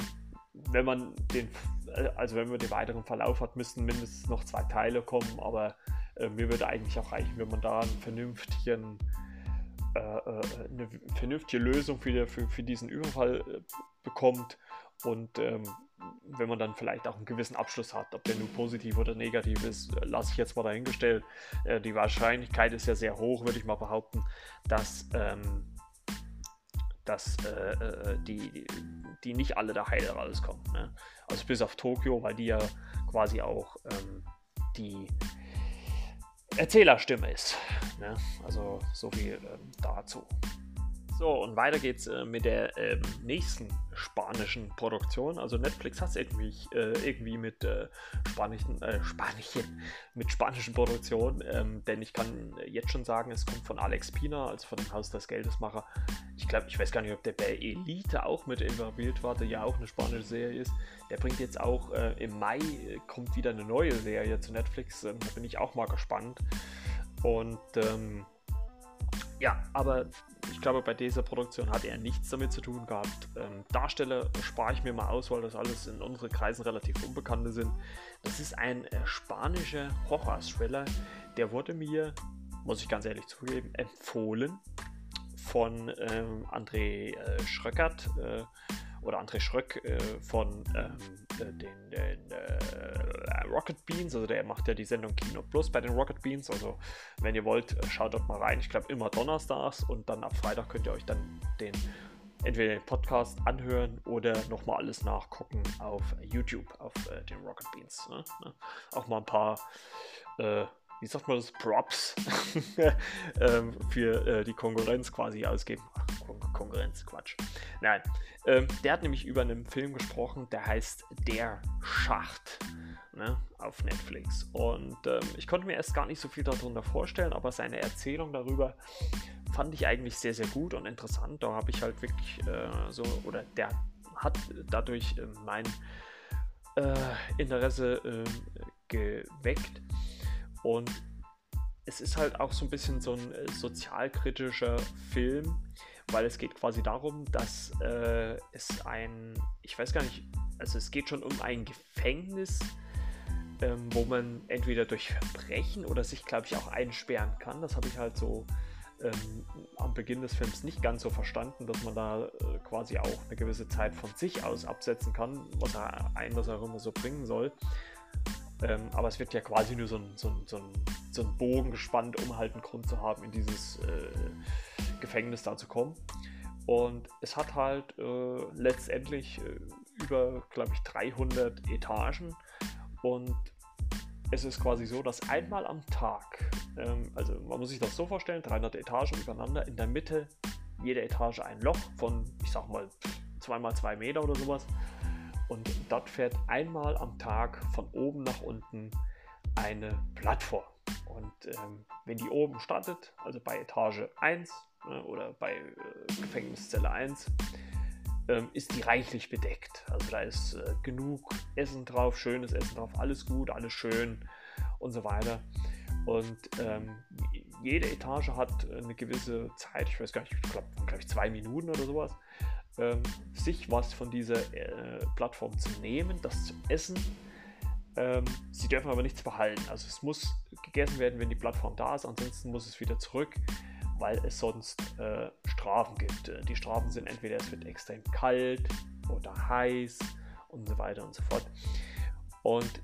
wenn man den, äh, also wenn man den weiteren Verlauf hat, müssten mindestens noch zwei Teile kommen, aber äh, mir würde eigentlich auch reichen, wenn man da einen vernünftigen äh, äh, eine vernünftige Lösung für, für, für diesen Überfall äh, bekommt und ähm, wenn man dann vielleicht auch einen gewissen Abschluss hat, ob der nun positiv oder negativ ist, lasse ich jetzt mal dahingestellt. Äh, die Wahrscheinlichkeit ist ja sehr hoch, würde ich mal behaupten, dass, ähm, dass äh, die, die nicht alle da heil rauskommen. Ne? Also bis auf Tokio, weil die ja quasi auch ähm, die Erzählerstimme ist. Ne? Also so viel ähm, dazu. So, und weiter geht's äh, mit der ähm, nächsten spanischen Produktion. Also Netflix hat es irgendwie, äh, irgendwie mit äh, spanischen, äh, Spanischen, [laughs] mit spanischen Produktionen, ähm, denn ich kann jetzt schon sagen, es kommt von Alex Pina, also von dem Haus des Geldesmacher. Ich glaube, ich weiß gar nicht, ob der bei Elite auch mit involviert war, der ja auch eine spanische Serie ist. Der bringt jetzt auch äh, im Mai äh, kommt wieder eine neue Serie zu Netflix. Ähm, da bin ich auch mal gespannt. Und ähm, ja, aber ich glaube, bei dieser Produktion hat er nichts damit zu tun gehabt. Ähm, Darsteller spare ich mir mal aus, weil das alles in unseren Kreisen relativ unbekannte sind. Das ist ein äh, spanischer Horror-Thriller. Der wurde mir, muss ich ganz ehrlich zugeben, empfohlen von ähm, André äh, Schröckert. Äh, oder André Schröck äh, von ähm, äh, den, den äh, Rocket Beans, also der macht ja die Sendung Kino Plus bei den Rocket Beans, also wenn ihr wollt, schaut dort mal rein, ich glaube immer donnerstags und dann ab Freitag könnt ihr euch dann den entweder den Podcast anhören oder nochmal alles nachgucken auf YouTube, auf äh, den Rocket Beans. Ne? Ne? Auch mal ein paar äh, wie sagt man das, Props [laughs] ähm, für äh, die Konkurrenz quasi ausgeben. Ach, Kon Konkurrenz, Quatsch. Nein, ähm, der hat nämlich über einen Film gesprochen, der heißt Der Schacht ne, auf Netflix. Und ähm, ich konnte mir erst gar nicht so viel darunter vorstellen, aber seine Erzählung darüber fand ich eigentlich sehr, sehr gut und interessant. Da habe ich halt wirklich äh, so, oder der hat dadurch äh, mein äh, Interesse ähm, geweckt. Und es ist halt auch so ein bisschen so ein äh, sozialkritischer Film, weil es geht quasi darum, dass äh, es ein, ich weiß gar nicht, also es geht schon um ein Gefängnis, ähm, wo man entweder durch Verbrechen oder sich, glaube ich, auch einsperren kann. Das habe ich halt so ähm, am Beginn des Films nicht ganz so verstanden, dass man da äh, quasi auch eine gewisse Zeit von sich aus absetzen kann, was er ein, was er immer so bringen soll. Ähm, aber es wird ja quasi nur so ein, so, ein, so, ein, so ein, Bogen gespannt, um halt einen Grund zu haben, in dieses äh, Gefängnis da zu kommen. Und es hat halt äh, letztendlich äh, über, glaube ich, 300 Etagen. Und es ist quasi so, dass einmal am Tag, ähm, also man muss sich das so vorstellen, 300 Etagen übereinander, in der Mitte jede Etage ein Loch von, ich sag mal, 2x2 Meter oder sowas. Und dort fährt einmal am Tag von oben nach unten eine Plattform. Und ähm, wenn die oben startet, also bei Etage 1 ne, oder bei äh, Gefängniszelle 1, ähm, ist die reichlich bedeckt. Also da ist äh, genug Essen drauf, schönes Essen drauf, alles gut, alles schön und so weiter. Und ähm, jede Etage hat eine gewisse Zeit, ich weiß gar nicht, ich glaube, glaub zwei Minuten oder sowas, ähm, sich was von dieser äh, Plattform zu nehmen, das zu essen. Ähm, sie dürfen aber nichts behalten. Also es muss gegessen werden, wenn die Plattform da ist, ansonsten muss es wieder zurück, weil es sonst äh, Strafen gibt. Äh, die Strafen sind entweder es wird extrem kalt oder heiß und so weiter und so fort. Und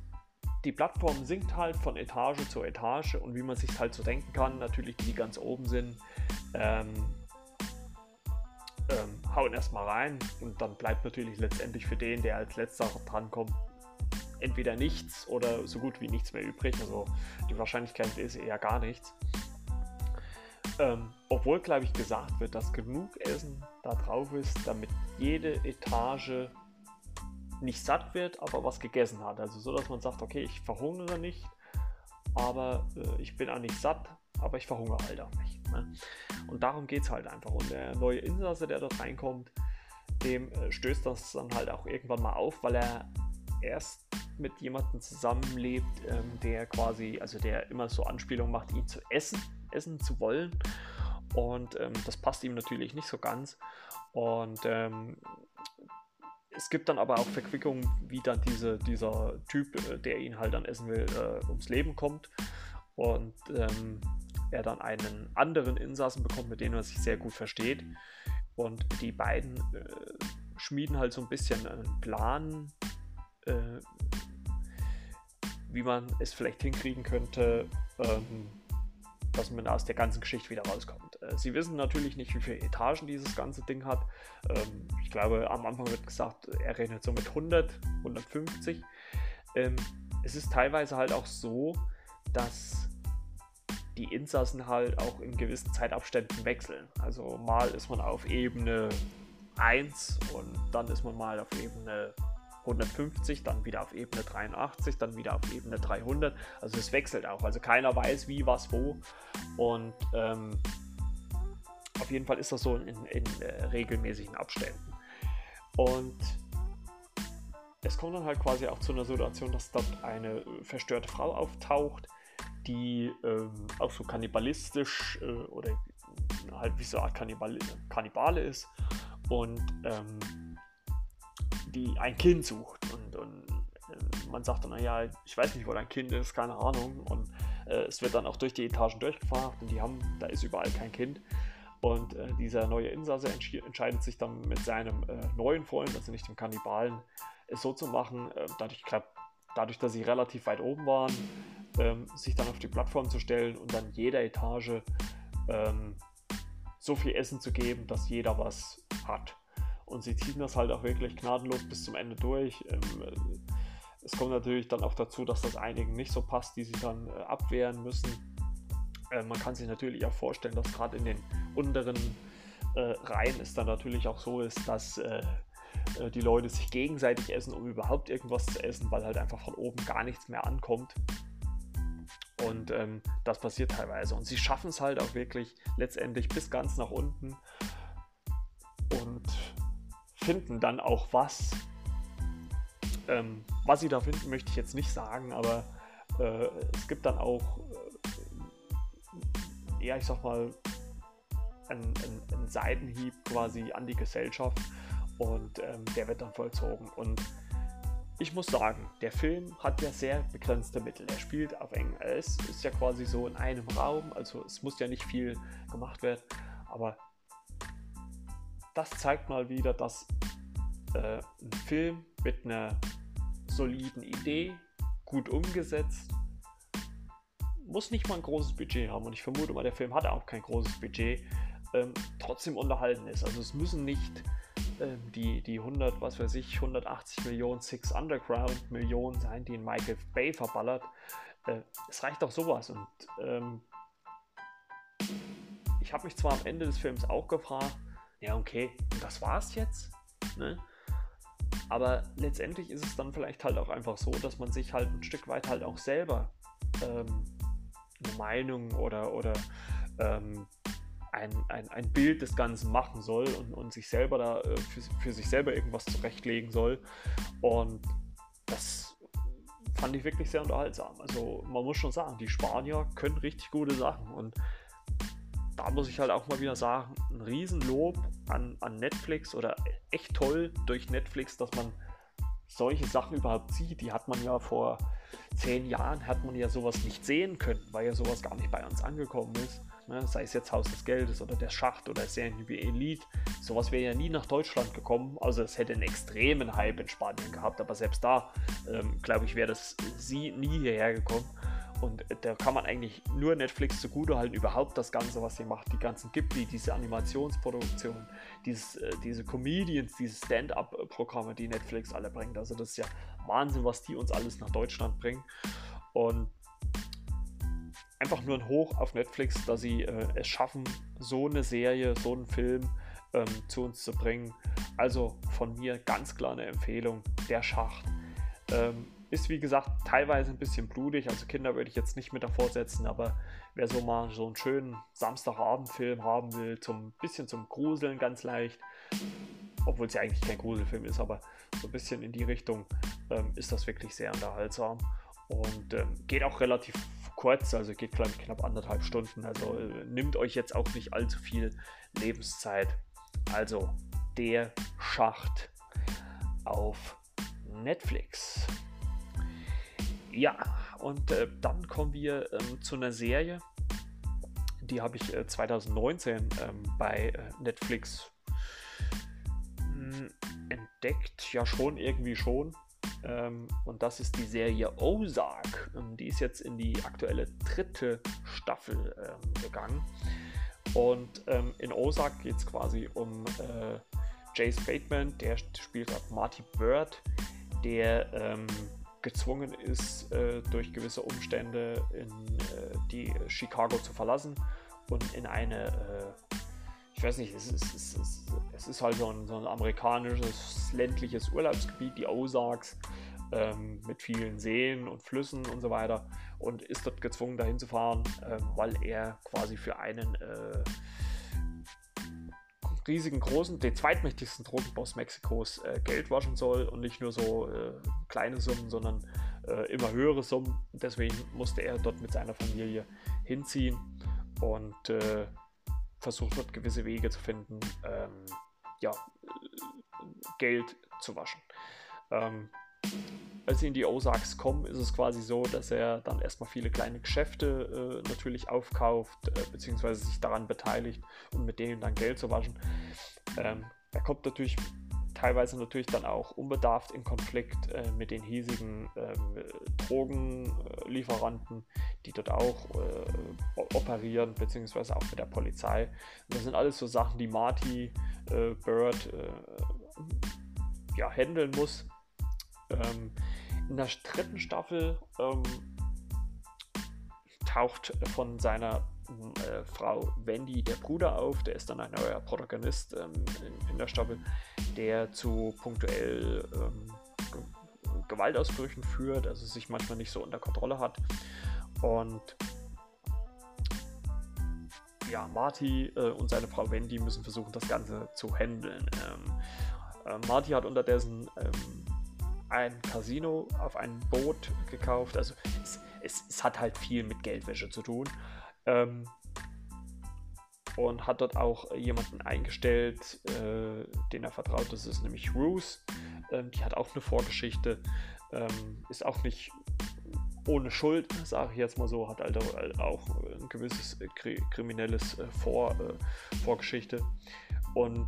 die Plattform sinkt halt von Etage zu Etage und wie man sich halt so denken kann, natürlich die, die ganz oben sind, ähm, ähm, hauen erstmal rein und dann bleibt natürlich letztendlich für den, der als letzter drankommt, entweder nichts oder so gut wie nichts mehr übrig. Also die Wahrscheinlichkeit ist eher gar nichts. Ähm, obwohl, glaube ich, gesagt wird, dass genug Essen da drauf ist, damit jede Etage nicht satt wird, aber was gegessen hat. Also so, dass man sagt, okay, ich verhungere nicht aber äh, ich bin auch nicht satt, aber ich verhungere halt auch nicht. Ne? Und darum geht es halt einfach. Und der neue Insasse, der dort reinkommt, dem äh, stößt das dann halt auch irgendwann mal auf, weil er erst mit jemandem zusammenlebt, ähm, der quasi, also der immer so Anspielungen macht, ihn zu essen, essen zu wollen. Und ähm, das passt ihm natürlich nicht so ganz. Und ähm, es gibt dann aber auch Verquickungen, wie dann diese, dieser Typ, äh, der ihn halt dann essen will, äh, ums Leben kommt. Und ähm, er dann einen anderen Insassen bekommt, mit dem er sich sehr gut versteht. Und die beiden äh, schmieden halt so ein bisschen einen Plan, äh, wie man es vielleicht hinkriegen könnte, ähm, dass man aus der ganzen Geschichte wieder rauskommt. Äh, sie wissen natürlich nicht, wie viele Etagen dieses ganze Ding hat. Ähm, ich glaube, am Anfang wird gesagt, er rechnet so mit 100, 150. Ähm, es ist teilweise halt auch so, dass die Insassen halt auch in gewissen Zeitabständen wechseln. Also mal ist man auf Ebene 1 und dann ist man mal auf Ebene 150, dann wieder auf Ebene 83, dann wieder auf Ebene 300. Also es wechselt auch. Also keiner weiß wie, was, wo. Und ähm, auf jeden Fall ist das so in, in äh, regelmäßigen Abständen. Und es kommt dann halt quasi auch zu einer Situation, dass dort eine verstörte Frau auftaucht, die ähm, auch so kannibalistisch äh, oder halt wie so eine Art Kannibale, Kannibale ist und ähm, die ein Kind sucht. Und, und äh, man sagt dann, naja, ich weiß nicht, wo dein Kind ist, keine Ahnung. Und äh, es wird dann auch durch die Etagen durchgefragt und die haben, da ist überall kein Kind. Und äh, dieser neue Insasse entscheidet sich dann mit seinem äh, neuen Freund, also nicht dem Kannibalen, es so zu machen, äh, dadurch, dadurch, dass sie relativ weit oben waren, ähm, sich dann auf die Plattform zu stellen und dann jeder Etage ähm, so viel Essen zu geben, dass jeder was hat. Und sie ziehen das halt auch wirklich gnadenlos bis zum Ende durch. Ähm, es kommt natürlich dann auch dazu, dass das einigen nicht so passt, die sie dann äh, abwehren müssen. Äh, man kann sich natürlich auch vorstellen, dass gerade in den unteren äh, Reihen es dann natürlich auch so ist, dass äh, äh, die Leute sich gegenseitig essen, um überhaupt irgendwas zu essen, weil halt einfach von oben gar nichts mehr ankommt. Und ähm, das passiert teilweise. Und sie schaffen es halt auch wirklich letztendlich bis ganz nach unten und finden dann auch was. Ähm, was sie da finden, möchte ich jetzt nicht sagen, aber äh, es gibt dann auch, äh, ja, ich sag mal, einen, einen, einen Seitenhieb quasi an die Gesellschaft und ähm, der wird dann vollzogen. Und ich muss sagen, der Film hat ja sehr begrenzte Mittel. Er spielt auf Englisch. Es ist ja quasi so in einem Raum, also es muss ja nicht viel gemacht werden. Aber das zeigt mal wieder, dass äh, ein Film mit einer soliden Idee, gut umgesetzt, muss nicht mal ein großes Budget haben. Und ich vermute mal, der Film hat auch kein großes Budget, ähm, trotzdem unterhalten ist. Also es müssen nicht die, die 100, was weiß ich, 180 Millionen Six Underground Millionen sein, die in Michael Bay verballert. Äh, es reicht auch sowas. Und ähm, ich habe mich zwar am Ende des Films auch gefragt, ja, okay, das war's jetzt? Ne? Aber letztendlich ist es dann vielleicht halt auch einfach so, dass man sich halt ein Stück weit halt auch selber ähm, eine Meinung oder, oder ähm, ein, ein, ein Bild des Ganzen machen soll und, und sich selber da äh, für, für sich selber irgendwas zurechtlegen soll. Und das fand ich wirklich sehr unterhaltsam. Also man muss schon sagen, die Spanier können richtig gute Sachen und da muss ich halt auch mal wieder sagen, ein Riesenlob an, an Netflix oder echt toll durch Netflix, dass man solche Sachen überhaupt sieht. Die hat man ja vor zehn Jahren, hat man ja sowas nicht sehen können, weil ja sowas gar nicht bei uns angekommen ist ne? sei es jetzt Haus des Geldes oder der Schacht oder Serien wie Elite, sowas wäre ja nie nach Deutschland gekommen. Also es hätte einen extremen Hype in Spanien gehabt, aber selbst da, ähm, glaube ich, wäre das sie nie hierher gekommen. Und da kann man eigentlich nur Netflix zugute halten, überhaupt das Ganze, was sie macht. Die ganzen Ghibli, diese Animationsproduktionen, dieses, äh, diese Comedians, diese Stand-up-Programme, die Netflix alle bringt. Also das ist ja Wahnsinn, was die uns alles nach Deutschland bringen. Und einfach nur ein Hoch auf Netflix, dass sie äh, es schaffen, so eine Serie, so einen Film ähm, zu uns zu bringen. Also von mir ganz klar eine Empfehlung. Der Schacht ähm, ist wie gesagt teilweise ein bisschen blutig, also Kinder würde ich jetzt nicht mit davor setzen, aber wer so mal so einen schönen Samstagabendfilm haben will, zum bisschen zum Gruseln ganz leicht, obwohl es ja eigentlich kein Gruselfilm ist, aber so ein bisschen in die Richtung ähm, ist das wirklich sehr unterhaltsam und ähm, geht auch relativ kurz, also geht glaube ich knapp anderthalb Stunden, also äh, nimmt euch jetzt auch nicht allzu viel Lebenszeit. Also der Schacht auf Netflix. Ja, und äh, dann kommen wir ähm, zu einer Serie, die habe ich äh, 2019 ähm, bei äh, Netflix mh, hm, entdeckt. Ja, schon irgendwie schon. Ähm, und das ist die Serie Ozark. Ähm, die ist jetzt in die aktuelle dritte Staffel ähm, gegangen. Und in Ozark geht es quasi um äh, Jace Bateman, der spielt auch Marty Bird, der gezwungen ist, äh, durch gewisse Umstände in äh, die Chicago zu verlassen und in eine, ich weiß nicht, es ist, es ist, es ist halt so ein, so ein, amerikanisches ländliches Urlaubsgebiet, die Ozarks, ähm, mit vielen Seen und Flüssen und so weiter und ist dort gezwungen, dahin zu fahren, ähm, weil er quasi für einen äh, riesigen, großen, den zweitmächtigsten Drogenboss Mexikos äh, Geld waschen soll und nicht nur so äh, kleine Summen, sondern äh, immer höhere Summen. Deswegen musste er dort mit seiner Familie hinziehen und äh, versucht dort gewisse Wege zu finden, ähm, ja, Geld zu waschen. Ähm, als sie in die Ozarks kommen, ist es quasi so, dass er dann erstmal viele kleine Geschäfte äh, natürlich aufkauft, äh, beziehungsweise sich daran beteiligt und mit denen dann Geld zu waschen. Ähm, er kommt natürlich teilweise natürlich dann auch unbedarft in Konflikt äh, mit den hiesigen ähm, Drogenlieferanten, die dort auch äh, operieren, beziehungsweise auch mit der Polizei. Und das sind alles so Sachen, die Marty äh, Bird äh, ja, handeln muss. Ähm, in der dritten Staffel ähm, taucht von seiner äh, Frau Wendy der Bruder auf, der ist dann ein neuer Protagonist ähm, in, in, der Staffel, der zu punktuell ähm, Gewaltausbrüchen führt, also sich manchmal nicht so unter Kontrolle hat. Und ja, Marty äh, und seine Frau Wendy müssen versuchen, das Ganze zu handeln. Ähm, äh, Marty hat unterdessen ähm, ein Casino auf ein Boot gekauft. Also es, es, es hat halt viel mit Geldwäsche zu tun. Ähm, und hat dort auch jemanden eingestellt, äh, den er vertraut. Das ist nämlich Ruth. Ähm, die hat auch eine Vorgeschichte. Ähm, ist auch nicht ohne Schuld, sage ich jetzt mal so, hat also auch ein gewisses äh, kriminelles äh, Vor, äh, Vorgeschichte. Und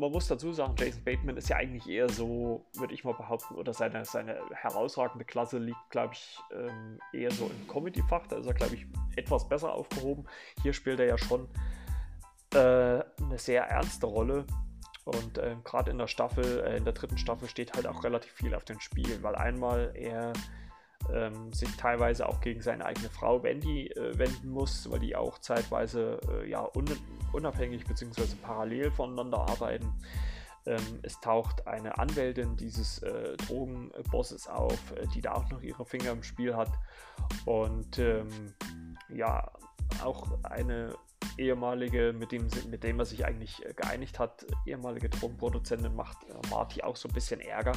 man muss dazu sagen, Jason Bateman ist ja eigentlich eher so, würde ich mal behaupten, oder seine, seine herausragende Klasse liegt, glaube ich, ähm, eher so im Comedy-Fach. Da ist er, glaube ich, etwas besser aufgehoben. Hier spielt er ja schon äh, eine sehr ernste Rolle. Und äh, gerade in der Staffel, äh, in der dritten Staffel steht halt auch relativ viel auf dem Spiel, weil einmal er ähm, sich teilweise auch gegen seine eigene Frau Wendy äh, wenden muss, weil die auch zeitweise äh, ja, un unabhängig bzw. parallel voneinander arbeiten. Ähm, es taucht eine Anwältin dieses äh, Drogenbosses auf, äh, die da auch noch ihre Finger im Spiel hat. Und ähm, ja, auch eine ehemalige, mit dem, mit dem er sich eigentlich äh, geeinigt hat, ehemalige Drogenproduzentin macht äh, Marty auch so ein bisschen Ärger.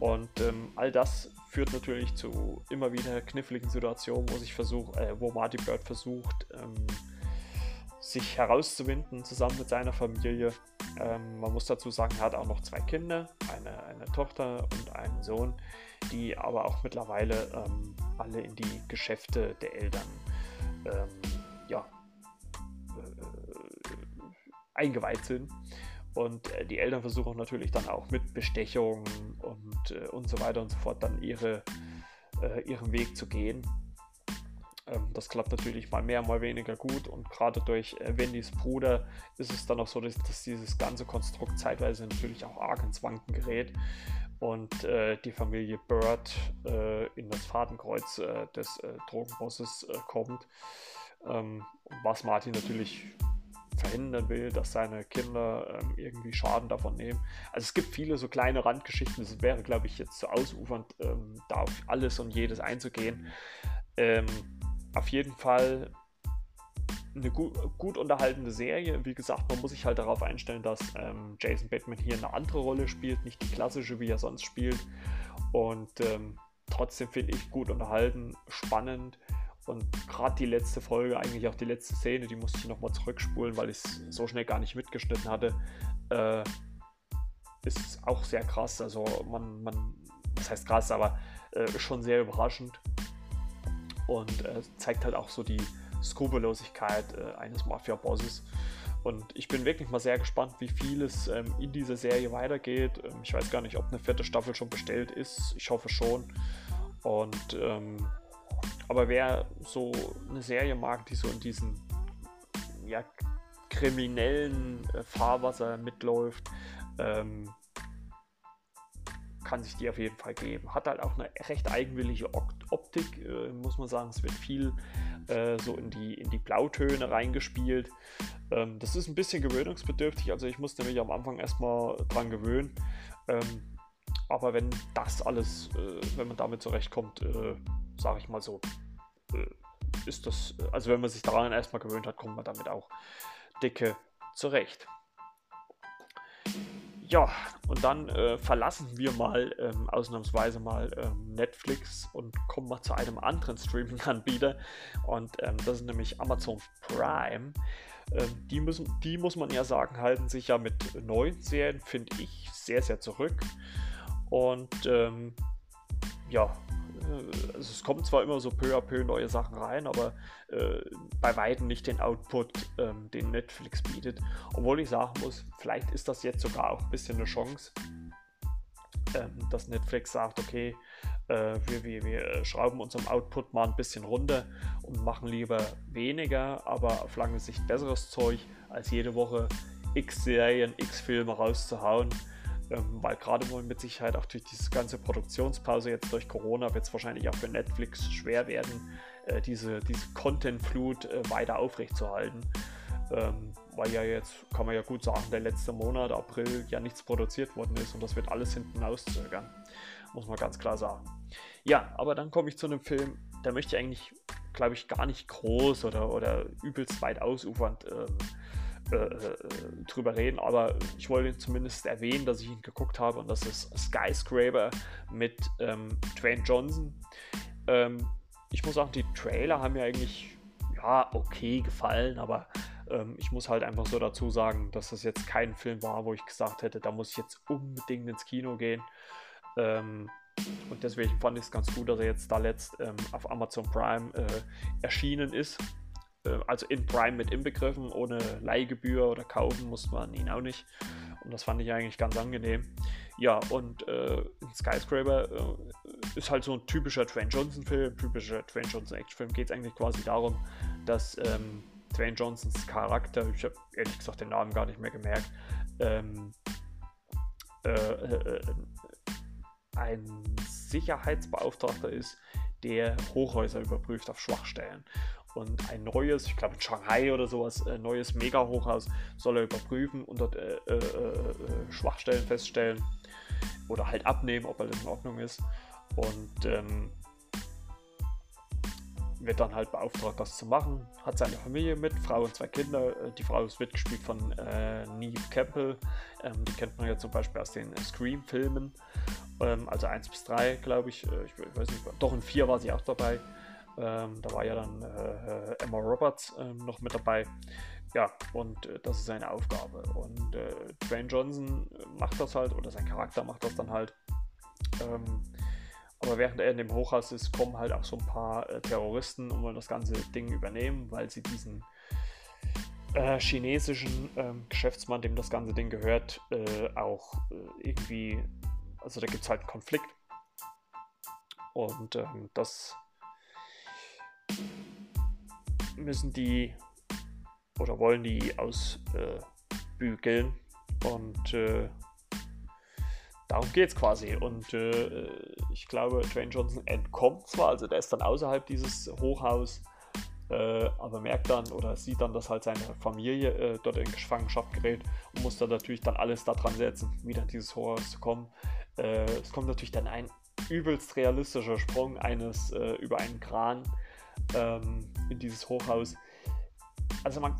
Und ähm, all das führt natürlich zu immer wieder kniffligen Situationen, wo sich versuch, äh, wo Marty Bird versucht, ähm, sich herauszuwinden zusammen mit seiner Familie. Ähm, man muss dazu sagen, er hat auch noch zwei Kinder, eine, eine Tochter und einen Sohn, die aber auch mittlerweile ähm, alle in die Geschäfte der Eltern ähm, ja, äh, eingeweiht sind. Und äh, die Eltern versuchen natürlich dann auch mit Bestechungen und, äh, und so weiter und so fort dann ihre, äh, ihren Weg zu gehen. Ähm, das klappt natürlich mal mehr, mal weniger gut. Und gerade durch äh, Wendys Bruder ist es dann auch so, dass, dass, dieses ganze Konstrukt zeitweise natürlich auch arg ins Wanken gerät und äh, die Familie Bird äh, in das Fadenkreuz des Drogenbosses kommt. Ähm, was Martin natürlich verhindern will, dass seine Kinder ähm, irgendwie Schaden davon nehmen. Also es gibt viele so kleine Randgeschichten. Es wäre, glaube ich, jetzt zu so ausufernd, ähm, da auf alles und jedes einzugehen. Ähm, auf jeden Fall eine gut, gut, unterhaltende Serie. Wie gesagt, man muss sich halt darauf einstellen, dass ähm, Jason Bateman hier eine andere Rolle spielt, nicht die klassische, wie er sonst spielt. Und ähm, trotzdem finde ich gut unterhalten, spannend. Und gerade die letzte Folge, eigentlich auch die letzte Szene, die musste ich nochmal zurückspulen, weil ich es so schnell gar nicht mitgeschnitten hatte, äh, ist auch sehr krass. Also man, man, was heißt krass, aber äh, schon sehr überraschend. Und äh, zeigt halt auch so die Skrupellosigkeit äh, eines Mafia-Bosses. Und ich bin wirklich mal sehr gespannt, wie viel es ähm, in dieser Serie weitergeht. Ähm, ich weiß gar nicht, ob eine vierte Staffel schon bestellt ist. Ich hoffe schon. Und ähm, aber wer so eine Serie mag, die so in diesen ja, kriminellen äh, Fahrwasser mitläuft, ähm, kann sich die auf jeden Fall geben. Hat halt auch eine recht eigenwillige Optik, äh, muss man sagen. Es wird viel äh, so in die, in die Blautöne reingespielt. Ähm, das ist ein bisschen gewöhnungsbedürftig, also ich musste mich am Anfang erstmal dran gewöhnen. Ähm, aber wenn das alles, äh, wenn man damit zurechtkommt, äh, sage ich mal so, ist das, also wenn man sich daran erstmal gewöhnt hat, kommt man damit auch dicke zurecht. Ja, und dann äh, verlassen wir mal ähm, ausnahmsweise mal ähm, Netflix und kommen mal zu einem anderen Streaming-Anbieter. Und ähm, das ist nämlich Amazon Prime. Ähm, die, müssen, die muss man ja sagen, halten sich ja mit neuen Serien, finde ich, sehr, sehr zurück. Und ähm, ja, äh, also es kommen zwar immer so peu à peu neue Sachen rein, aber äh, bei weitem nicht den Output, ähm, den Netflix bietet. Obwohl ich sagen muss, vielleicht ist das jetzt sogar auch ein bisschen eine Chance, ähm, dass Netflix sagt, okay, äh, wir, wir, wir schrauben unseren Output mal ein bisschen runter und machen lieber weniger, aber auf lange Sicht besseres Zeug, als jede Woche x Serien, x Filme rauszuhauen weil gerade wohl mit Sicherheit auch durch diese ganze Produktionspause jetzt durch Corona wird es wahrscheinlich auch für Netflix schwer werden, äh, diese, diese Content-Flut äh, weiter aufrechtzuerhalten. Ähm, weil ja jetzt, kann man ja gut sagen, der letzte Monat, April, ja nichts produziert worden ist und das wird alles hinten auszögern. Muss man ganz klar sagen. Ja, aber dann komme ich zu einem Film, der möchte ich eigentlich, glaube ich, gar nicht groß oder, oder übelst weit ausufernd ähm, äh, äh, drüber reden, aber ich wollte zumindest erwähnen, dass ich ihn geguckt habe und das ist Skyscraper mit ähm, Dwayne Johnson. Ähm, ich muss sagen, die Trailer haben mir eigentlich ja okay gefallen, aber ähm, ich muss halt einfach so dazu sagen, dass das jetzt kein Film war, wo ich gesagt hätte, da muss ich jetzt unbedingt ins Kino gehen. Ähm, und deswegen fand ich es ganz gut, dass er jetzt da letzt ähm, auf Amazon Prime äh, erschienen ist. Äh, also in Prime mit inbegriffen, ohne Leihgebühr oder kaufen muss man ihn auch nicht. Und das fand ich eigentlich ganz angenehm. Ja, und äh, Skyscraper äh, ist halt so ein typischer Dwayne Johnson-Film, typischer Dwayne Johnson-Action-Film. Geht es eigentlich quasi darum, dass ähm, Dwayne Johnsons Charakter, ich habe ehrlich gesagt den Namen gar nicht mehr gemerkt, ähm, äh, äh, äh ein Sicherheitsbeauftragter ist, der Hochhäuser überprüft auf Schwachstellen und ein neues, ich glaube in Shanghai oder sowas, ein neues Mega-Hochhaus soll er überprüfen und dort äh, äh, äh, Schwachstellen feststellen oder halt abnehmen, ob alles in Ordnung ist. Und ähm, wird dann halt beauftragt, das zu machen. Hat seine Familie mit, Frau und zwei Kinder. Äh, die Frau ist mitgespielt von äh, Neve Campbell. Ähm, die kennt man ja zum Beispiel aus den Scream-Filmen. Ähm, also 1 bis 3, glaube ich. Äh, ich. ich. weiß nicht, doch in 4 war sie auch dabei. Ähm, da war ja dann äh, Emma Roberts äh, noch mit dabei. Ja, und äh, das ist seine Aufgabe. Und äh, Dwayne Johnson macht das halt, oder sein Charakter macht das dann halt. Ähm, aber während er in dem Hochhaus ist, kommen halt auch so ein paar äh, Terroristen und wollen das ganze Ding übernehmen, weil sie diesen äh, chinesischen ähm, Geschäftsmann, dem das ganze Ding gehört, auch irgendwie, also da gibt es halt einen Konflikt. Und ähm, das müssen die oder wollen die ausbügeln. Äh, und äh, darum geht es quasi. Und äh, ich glaube, Dwayne Johnson entkommt zwar, also der ist dann außerhalb dieses Hochhaus, äh, aber merkt dann oder sieht dann, dass halt seine Familie äh, dort in Gefangenschaft gerät und muss dann natürlich dann alles daran setzen, wieder in dieses Hochhaus zu kommen. Äh, es kommt natürlich dann ein übelst realistischer Sprung eines äh, über einen Kran ähm, in dieses Hochhaus. Also man,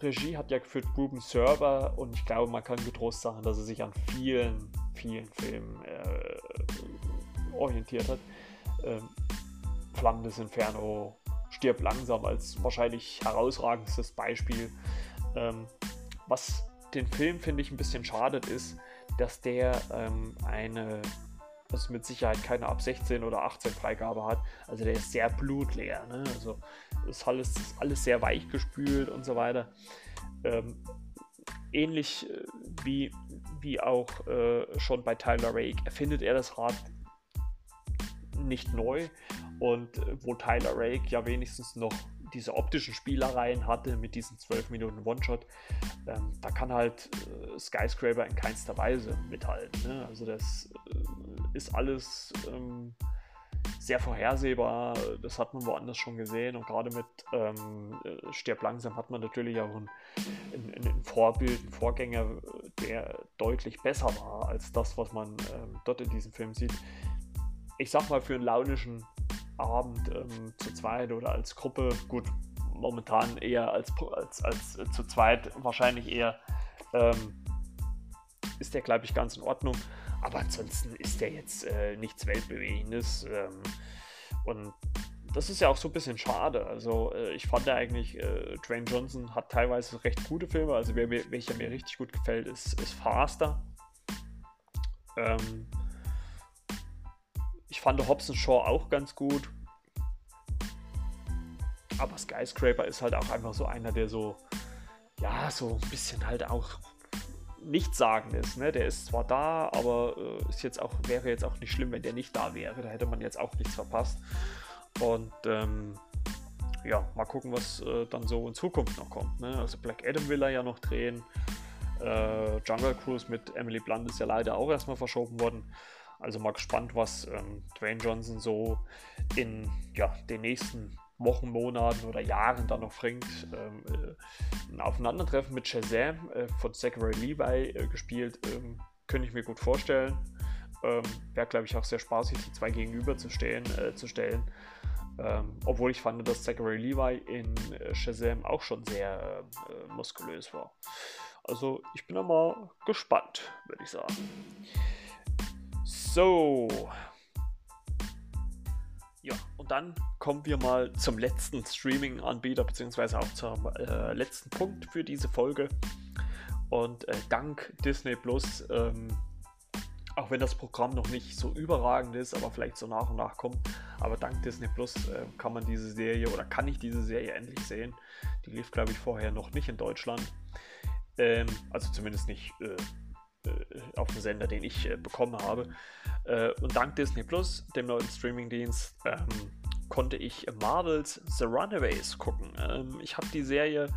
Regie hat ja geführt Ruben Server und ich glaube, man kann getrost sagen, dass er sich an vielen, vielen Filmen äh, orientiert hat. Ähm, Flammen des Inferno, Stirb langsam als wahrscheinlich herausragendstes Beispiel. Ähm, was den Film, finde ich, ein bisschen schadet, ist, dass der ähm, eine, also mit Sicherheit keine ab 16 oder 18 Freigabe hat. Also der ist sehr blutleer. Ne? Also ist alles, ist alles sehr weich gespült und so weiter. Ähm, ähnlich äh, wie, wie auch äh, schon bei Tyler Rake erfindet er das Rad nicht neu, und äh, wo Tyler Rake ja wenigstens noch diese optischen Spielereien hatte mit diesen 12 Minuten One-Shot, ähm, da kann halt äh, Skyscraper in keinster Weise mithalten. Ne? Also das äh, ist alles ähm, sehr vorhersehbar. Das hat man woanders schon gesehen und gerade mit ähm, äh, Stirb langsam hat man natürlich auch ein, ein, ein, Vorbild, einen Vorgänger, der deutlich besser war als das, was man ähm, dort in diesem Film sieht. Ich sag mal, für einen launischen Abend ähm, zu zweit oder als Gruppe. Gut, momentan eher als, als, als äh, zu zweit, wahrscheinlich eher. Ähm, ist der, glaube ich, ganz in Ordnung. Aber ansonsten ist der jetzt äh, nichts Weltbewegendes. Ähm, und das ist ja auch so ein bisschen schade. Also äh, ich fand ja eigentlich, äh, Dwayne Johnson hat teilweise recht gute Filme. Also wer, welcher mir richtig gut gefällt, ist, ist Faster. Ähm, ich fand Hobson Shaw auch ganz gut. Aber Skyscraper ist halt auch einfach so einer, der so, ja, so ein bisschen halt auch nichts sagen ist. Ne? Der ist zwar da, aber äh, ist jetzt auch, wäre jetzt auch nicht schlimm, wenn der nicht da wäre. Da hätte man jetzt auch nichts verpasst. Und ähm, ja, mal gucken, was äh, dann so in Zukunft noch kommt. Ne? Also Black Adam will er ja noch drehen. Äh, Jungle Cruise mit Emily Blunt ist ja leider auch erstmal verschoben worden. Also mal gespannt, was ähm, Dwayne Johnson so in ja, den nächsten Wochen, Monaten oder Jahren dann noch bringt. Ähm, äh, ein Aufeinandertreffen mit Shazam äh, von Zachary Levi äh, gespielt, ähm, könnte ich mir gut vorstellen. Ähm, Wäre, glaube ich, auch sehr spaßig, die zwei gegenüber zu, stehen, äh, zu stellen. Ähm, obwohl ich fand, dass Zachary Levi in äh, Shazam auch schon sehr äh, muskulös war. Also ich bin da mal gespannt, würde ich sagen. So. Ja, und dann kommen wir mal zum letzten Streaming-Anbieter, beziehungsweise auch zum äh, letzten Punkt für diese Folge. Und äh, dank Disney Plus, ähm, auch wenn das Programm noch nicht so überragend ist, aber vielleicht so nach und nach kommt, aber dank Disney Plus äh, kann man diese Serie oder kann ich diese Serie endlich sehen. Die lief, glaube ich, vorher noch nicht in Deutschland. Ähm, also zumindest nicht äh, auf dem Sender, den ich äh, bekommen habe. Äh, und dank Disney Plus, dem neuen Streamingdienst, ähm, konnte ich Marvels The Runaways gucken. Ähm, ich habe die Serie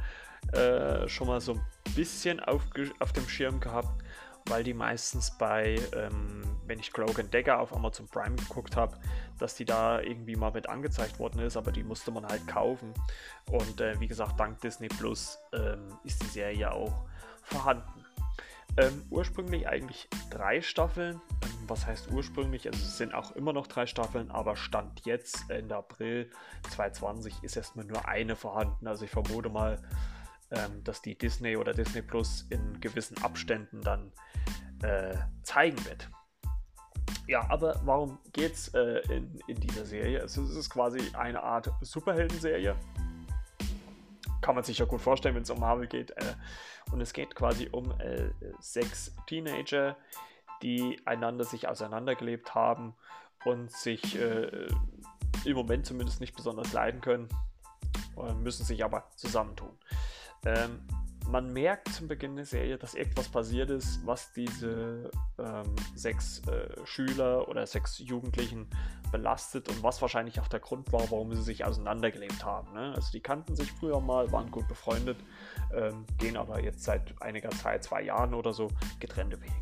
äh, schon mal so ein bisschen auf, auf dem Schirm gehabt, weil die meistens bei, ähm, wenn ich Cloak Dagger auf Amazon Prime geguckt habe, dass die da irgendwie mal mit angezeigt worden ist, aber die musste man halt kaufen. Und äh, wie gesagt, dank Disney Plus ähm, ist die Serie auch vorhanden. Ähm, ursprünglich eigentlich drei Staffeln. Ähm, was heißt ursprünglich? Also es sind auch immer noch drei Staffeln, aber Stand jetzt Ende April 2020 ist erstmal nur eine vorhanden. Also ich vermute mal, ähm, dass die Disney oder Disney Plus in gewissen Abständen dann äh, zeigen wird. Ja, aber warum geht's äh, in, in dieser Serie? Also es ist quasi eine Art Superhelden-Serie. Kann man sich ja gut vorstellen, wenn es um Marvel geht. Äh, und es geht quasi um äh, sechs Teenager, die einander sich auseinandergelebt haben und sich äh, im Moment zumindest nicht besonders leiden können, äh, müssen sich aber zusammentun. Ähm, man merkt zum Beginn der Serie, dass etwas passiert ist, was diese ähm, sechs äh, Schüler oder sechs Jugendlichen belastet und was wahrscheinlich auch der Grund war, warum sie sich auseinandergelebt haben. Ne? Also die kannten sich früher mal, waren gut befreundet, ähm, gehen aber jetzt seit einiger Zeit, zwei Jahren oder so, getrennte Wege.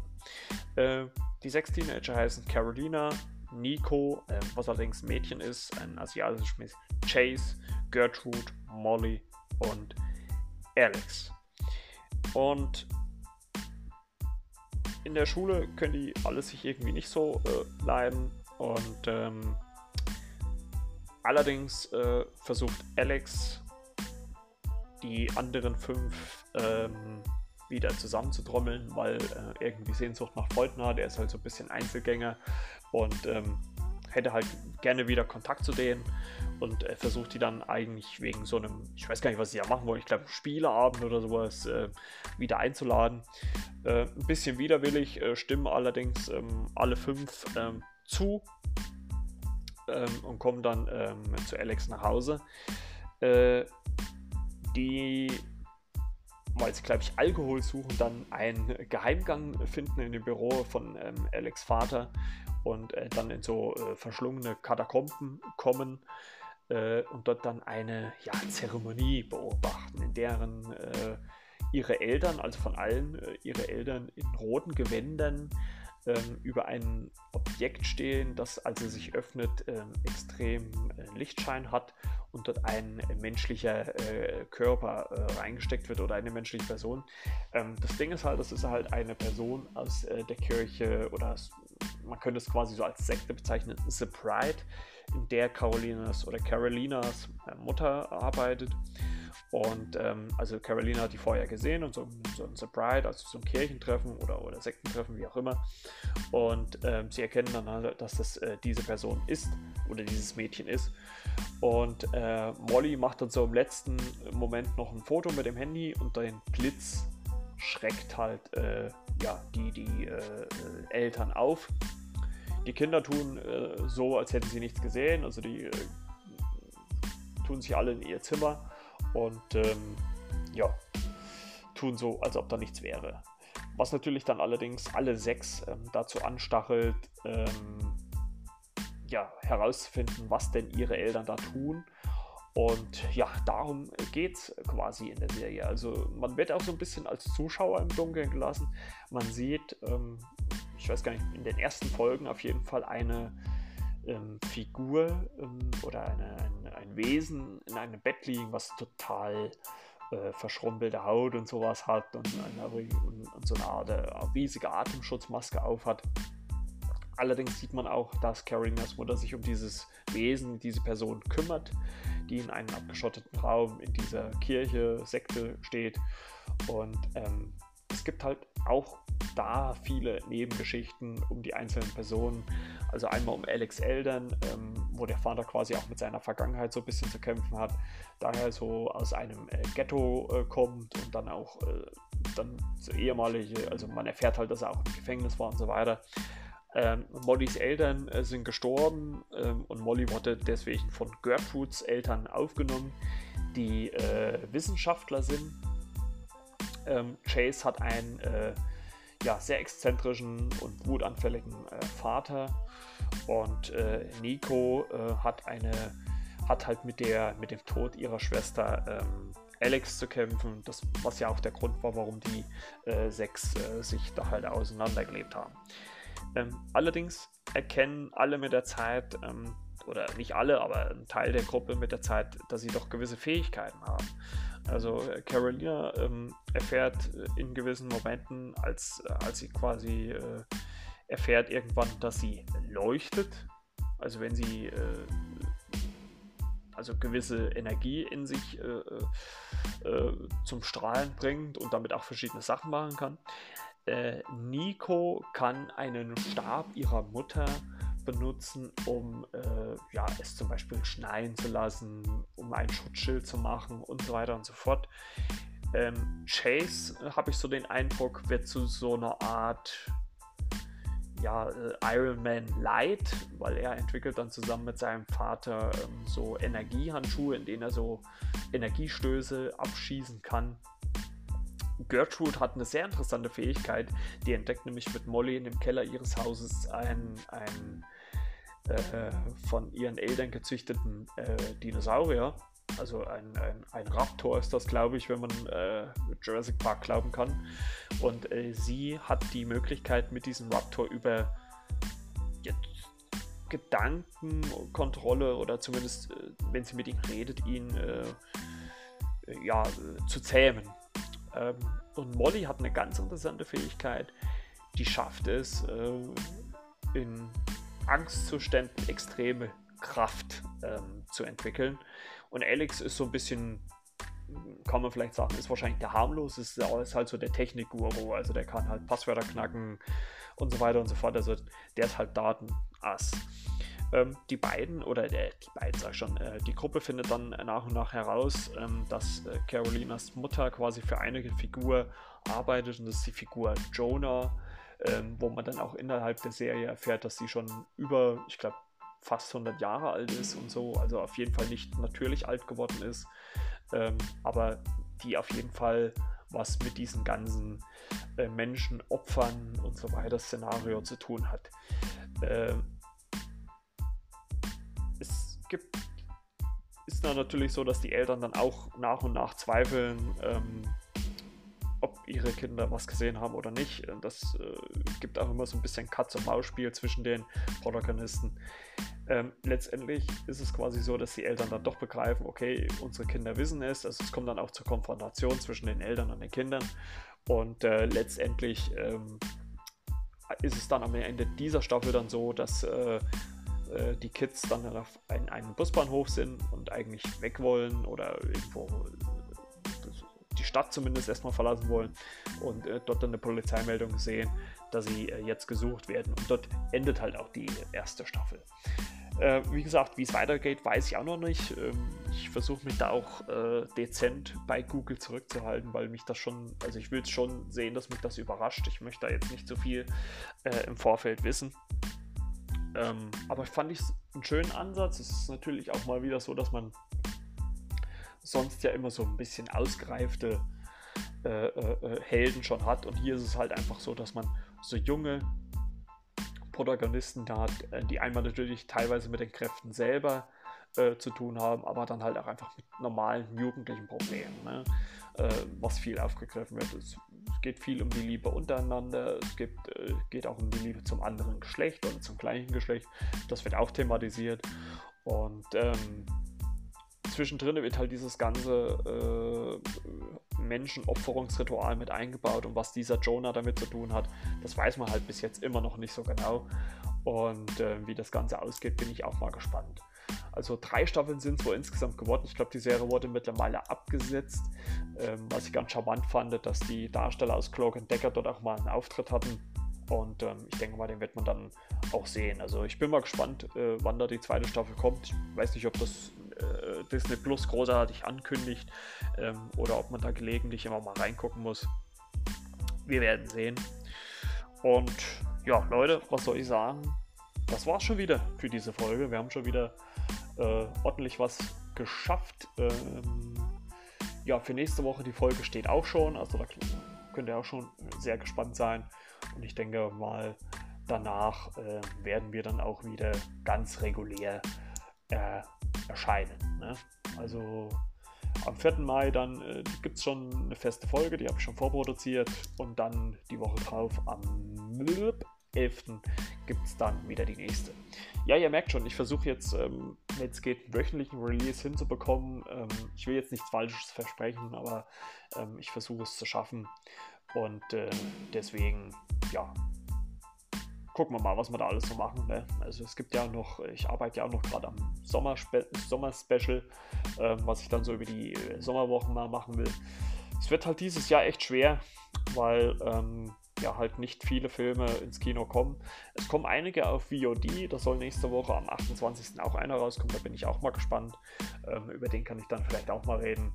Äh, die sechs Teenager heißen Carolina, Nico, äh, was allerdings Mädchen ist, ein asiatisches Mädchen, Chase, Gertrude Molly und Alex. Und in der Schule können die alle sich irgendwie nicht so äh, leiden und ähm, allerdings äh, versucht Alex die anderen fünf ähm, wieder zusammenzutrommeln, weil äh, irgendwie Sehnsucht nach Freunden hat. Er ist halt so ein bisschen Einzelgänger und ähm, hätte halt gerne wieder Kontakt zu denen und äh, versucht die dann eigentlich wegen so einem, ich weiß gar nicht, was sie da machen wollen, ich glaube Spieleabend oder sowas, äh, wieder einzuladen. Äh, ein bisschen widerwillig äh, stimmen allerdings ähm, alle fünf ähm, zu ähm, und kommen dann ähm, zu Alex nach Hause. Äh, die weil sie, glaube ich, Alkohol suchen, dann einen Geheimgang finden in dem Büro von ähm, Alex Vater und äh, dann in so äh, verschlungene Katakomben kommen äh, und dort dann eine ja, Zeremonie beobachten, in deren äh, ihre Eltern, also von allen äh, ihre Eltern in roten Gewändern ähm, über ein Objekt stehen, das, als es sich öffnet, ähm, extrem äh, Lichtschein hat und dort ein menschlicher äh, Körper äh, reingesteckt wird oder eine menschliche Person. Ähm, das Ding ist halt, das ist halt eine Person aus äh, der Kirche oder man könnte es quasi so als Sekte bezeichnen, The Pride, in der Carolinas oder Carolinas äh, Mutter arbeitet. Und ähm, also Carolina hat die vorher gesehen und so, so ein Surprise, also so ein Kirchentreffen oder, oder Sektentreffen, wie auch immer. Und ähm, sie erkennen dann halt, dass das äh, diese Person ist oder dieses Mädchen ist. Und äh, Molly macht dann so im letzten Moment noch ein Foto mit dem Handy und dein Blitz schreckt halt äh, ja, die, die äh, Eltern auf. Die Kinder tun äh, so, als hätten sie nichts gesehen, also die äh, tun sich alle in ihr Zimmer und ähm, ja, tun so, als ob da nichts wäre. Was natürlich dann allerdings alle sechs ähm, dazu anstachelt, ähm, ja, herauszufinden, was denn ihre Eltern da tun. Und ja, darum geht es quasi in der Serie. Also man wird auch so ein bisschen als Zuschauer im Dunkeln gelassen. Man sieht, ähm, ich weiß gar nicht, in den ersten Folgen auf jeden Fall eine ähm, Figur ähm, oder eine, ein, ein, Wesen in einem Bett liegen, was total äh, verschrumpelte Haut und sowas hat und, eine, und, so eine Art äh, riesige Atemschutzmaske aufhat. Allerdings sieht man auch, dass Carolinas Mutter sich um dieses Wesen, diese Person kümmert, die in einem abgeschotteten Raum in dieser Kirche, Sekte steht. Und ähm, es gibt halt auch da viele Nebengeschichten um die einzelnen Personen. Also einmal um Alex Eltern, ähm, wo der Vater quasi auch mit seiner Vergangenheit so ein bisschen zu kämpfen hat, daher so aus einem äh, Ghetto äh, kommt und dann auch äh, dann so ehemalige, also man erfährt halt, dass er auch im Gefängnis war und so weiter. Ähm, Mollys Eltern äh, sind gestorben ähm, und Molly wurde deswegen von Gertrudes Eltern aufgenommen, die äh, Wissenschaftler sind. Ähm, Chase hat einen äh, ja, sehr exzentrischen und wutanfälligen äh, Vater und äh, Nico äh, hat eine hat halt mit der mit dem Tod ihrer Schwester ähm, Alex zu kämpfen, das was ja auch der Grund war, warum die sechs sich da halt auseinandergelebt haben. Ähm, allerdings erkennen alle mit der Zeit ähm, oder nicht alle, aber ein Teil der Gruppe mit der Zeit, dass sie doch gewisse Fähigkeiten haben. Also äh, Carolina ähm, erfährt äh, in gewissen Momenten, als, äh, als sie quasi äh, erfährt irgendwann, dass sie leuchtet. Also wenn sie äh, also gewisse Energie in sich äh, zum Strahlen bringt und damit auch verschiedene Sachen machen kann. Nico kann einen Stab ihrer Mutter benutzen, um äh, ja, es zum Beispiel schneien zu lassen, um ein Schutzschild zu machen und so weiter und so fort. Ähm, Chase, äh, habe ich so den Eindruck, wird zu so einer Art ja, äh, Iron Man Light, weil er entwickelt dann zusammen mit seinem Vater ähm, so Energiehandschuhe, in denen er so Energiestöße abschießen kann. Gertrude hat eine sehr interessante Fähigkeit. Die entdeckt nämlich mit Molly in dem Keller ihres Hauses ein, ein äh, von ihren Eltern gezüchteten äh, Dinosaurier. Also ein, ein, ein, Raptor ist das, glaube ich, wenn man äh, Jurassic Park glauben kann. Und äh, sie hat die Möglichkeit, mit diesem Raptor über Gedankenkontrolle oder zumindest, äh, wenn sie mit ihm redet, ihn äh, ja, zu zähmen. Ähm, und Molly hat eine ganz interessante Fähigkeit, die schafft es, äh, in Angstzuständen extreme Kraft ähm, zu entwickeln. Und Alex ist so ein bisschen, kann man vielleicht sagen, ist wahrscheinlich der harmlos, ist, ist halt so der Technikguru, also der kann halt Passwörter knacken und so weiter und so fort. Also der ist halt Datenass. Ähm, die beiden, oder der, die beiden sag ich schon, äh, die Gruppe findet dann nach und nach heraus, ähm, dass äh, Carolinas Mutter quasi für eine Figur arbeitet und das ist die Figur Jonah, ähm, wo man dann auch innerhalb der Serie erfährt, dass sie schon über, ich glaube, fast 100 Jahre alt ist und so, also auf jeden Fall nicht natürlich alt geworden ist, ähm, aber die auf jeden Fall was mit diesen ganzen äh, Menschen, Opfern und so weiter Szenario zu tun hat. Ähm, gibt, ist dann natürlich so, dass die Eltern dann auch nach und nach zweifeln, ähm, ob ihre Kinder was gesehen haben oder nicht. Das äh, gibt auch immer so ein bisschen Katz-und-Maus-Spiel zwischen den Protagonisten. Ähm, letztendlich ist es quasi so, dass die Eltern dann doch begreifen, okay, unsere Kinder wissen es. Also es kommt dann auch zur Konfrontation zwischen den Eltern und den Kindern. Und äh, letztendlich ähm, ist es dann am Ende dieser Staffel dann so, dass äh, äh die Kids dann auf einem Busbahnhof sind und eigentlich weg wollen oder irgendwo die Stadt zumindest erstmal verlassen wollen und äh, dort dann eine Polizeimeldung sehen, dass sie äh, jetzt gesucht werden. Und dort endet halt auch die erste Staffel. Äh, wie gesagt, wie es weitergeht, weiß ich auch noch nicht. Ähm, ich versuche mich da auch äh, dezent bei Google zurückzuhalten, weil mich das schon, also ich will es schon sehen, dass mich das überrascht. Ich möchte da jetzt nicht so viel äh, im Vorfeld wissen. Ähm, aber fand ich es einen schönen Ansatz. Es ist natürlich auch mal wieder so, dass man sonst ja immer so ein bisschen ausgereifte äh, äh, äh, Helden schon hat. Und hier ist es halt einfach so, dass man so junge Protagonisten da hat, äh, die einmal natürlich teilweise mit den Kräften selber äh, zu tun haben, aber dann halt auch einfach mit normalen jugendlichen Problemen, ne? äh, was viel aufgegriffen wird. Es, es, geht viel um die Liebe untereinander, es gibt, äh, geht auch um die Liebe zum anderen Geschlecht oder zum gleichen Geschlecht. Das wird auch thematisiert. Und ähm, zwischendrin wird halt dieses ganze äh, Menschenopferungsritual mit eingebaut und was dieser Jonah damit zu tun hat, das weiß man halt bis jetzt immer noch nicht so genau. Und äh, wie das Ganze ausgeht, bin ich auch mal gespannt. Also drei Staffeln sind es wohl insgesamt geworden. Ich glaube, die Serie wurde mittlerweile abgesetzt. Ähm, was ich ganz charmant fand, dass die Darsteller aus Cloak Decker dort auch mal einen Auftritt hatten. Und ähm, ich denke mal, den wird man dann auch sehen. Also ich bin mal gespannt, äh, wann da die zweite Staffel kommt. Ich weiß nicht, ob das äh, Disney Plus großartig ankündigt ähm, oder ob man da gelegentlich immer mal reingucken muss. Wir werden sehen. Und ja, Leute, was soll ich sagen? Das war's schon wieder für diese Folge. Wir haben schon wieder äh, ordentlich was geschafft. Ähm, ja, für nächste Woche die Folge steht auch schon. Also da könnt ihr auch schon sehr gespannt sein. Und ich denke mal, danach äh, werden wir dann auch wieder ganz regulär äh, erscheinen. Ne? Also am 4. Mai dann äh, gibt es schon eine feste Folge, die habe ich schon vorproduziert und dann die Woche drauf am 11. gibt es dann wieder die nächste. Ja, ihr merkt schon, ich versuche jetzt, ähm, wenn es geht, einen wöchentlichen Release hinzubekommen. Ähm, ich will jetzt nichts Falsches versprechen, aber ähm, ich versuche es zu schaffen und äh, deswegen, ja, gucken wir mal, was wir da alles so machen. Ne? Also es gibt ja noch, ich arbeite ja auch noch gerade am Sommer-Special, ähm, was ich dann so über die äh, Sommerwochen mal machen will. Es wird halt dieses Jahr echt schwer, weil ähm, ja halt nicht viele Filme ins Kino kommen. Es kommen einige auf VOD, da soll nächste Woche am 28. auch einer rauskommen, da bin ich auch mal gespannt. Ähm, über den kann ich dann vielleicht auch mal reden.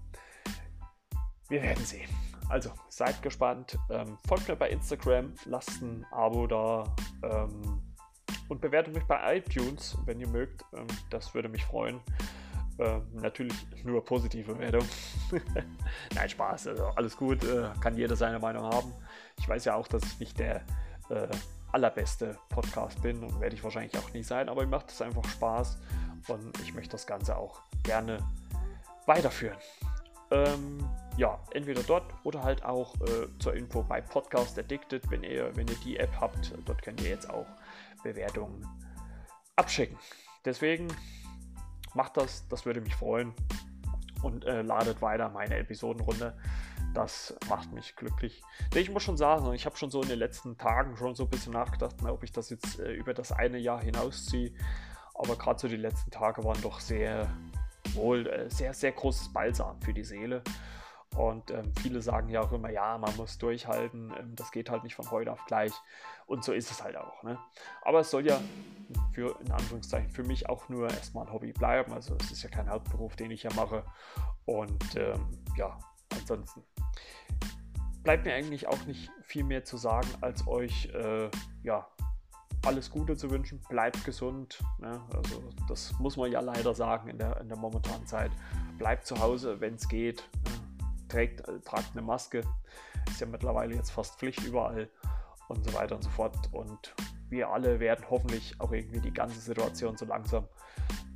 Wir werden sehen. Also seid gespannt. Ähm, folgt mir bei Instagram, lasst ein Abo da ähm, und bewertet mich bei iTunes, wenn ihr mögt. Ähm, das würde mich freuen. Ähm, natürlich nur positive Wertung. [laughs] Nein, Spaß. Also alles gut. Äh, kann jeder seine Meinung haben. Ich weiß ja auch, dass ich nicht der äh, allerbeste Podcast bin und werde ich wahrscheinlich auch nie sein, aber mir macht es einfach Spaß und ich möchte das Ganze auch gerne weiterführen. Ähm, ja, entweder dort oder halt auch äh, zur Info bei Podcast Addicted, wenn ihr, wenn ihr die App habt, dort könnt ihr jetzt auch Bewertungen abschicken. Deswegen macht das, das würde mich freuen. und äh, ladet weiter meine Episoden runter. Das macht mich glücklich. Ich muss schon sagen, ich habe schon so in den letzten Tagen schon so ein bisschen nachgedacht, na, ob ich das jetzt äh, über das eine Jahr hinausziehe. Aber gerade so die letzten Tage waren doch sehr wohl äh, sehr, sehr großes Balsam für die Seele. Und ähm, viele sagen ja auch immer, ja, man muss durchhalten, ähm, das geht halt nicht von heute auf gleich. Und so ist es halt auch. Ne? Aber es soll ja für, in Anführungszeichen, für mich auch nur erstmal ein Hobby bleiben. Also es ist ja kein Hauptberuf, den ich ja mache. Und ähm, ja, ansonsten bleibt mir eigentlich auch nicht viel mehr zu sagen, als euch äh, ja, alles Gute zu wünschen. Bleibt gesund. Ne? Also das muss man ja leider sagen in der, in der momentanen Zeit. Bleibt zu Hause, wenn es geht. Ne? Trägt, äh, tragt eine Maske. Ist ja mittlerweile jetzt fast Pflicht überall und so weiter und so fort. Und wir alle werden hoffentlich auch irgendwie die ganze Situation so langsam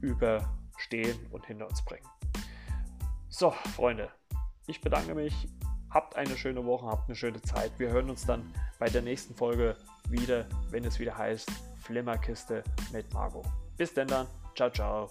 überstehen und hinter uns bringen. So, Freunde, ich bedanke mich. Habt eine schöne Woche, habt eine schöne Zeit. Wir hören uns dann bei der nächsten Folge wieder, wenn es wieder heißt Flimmerkiste mit Margot. Bis denn dann. Ciao, ciao.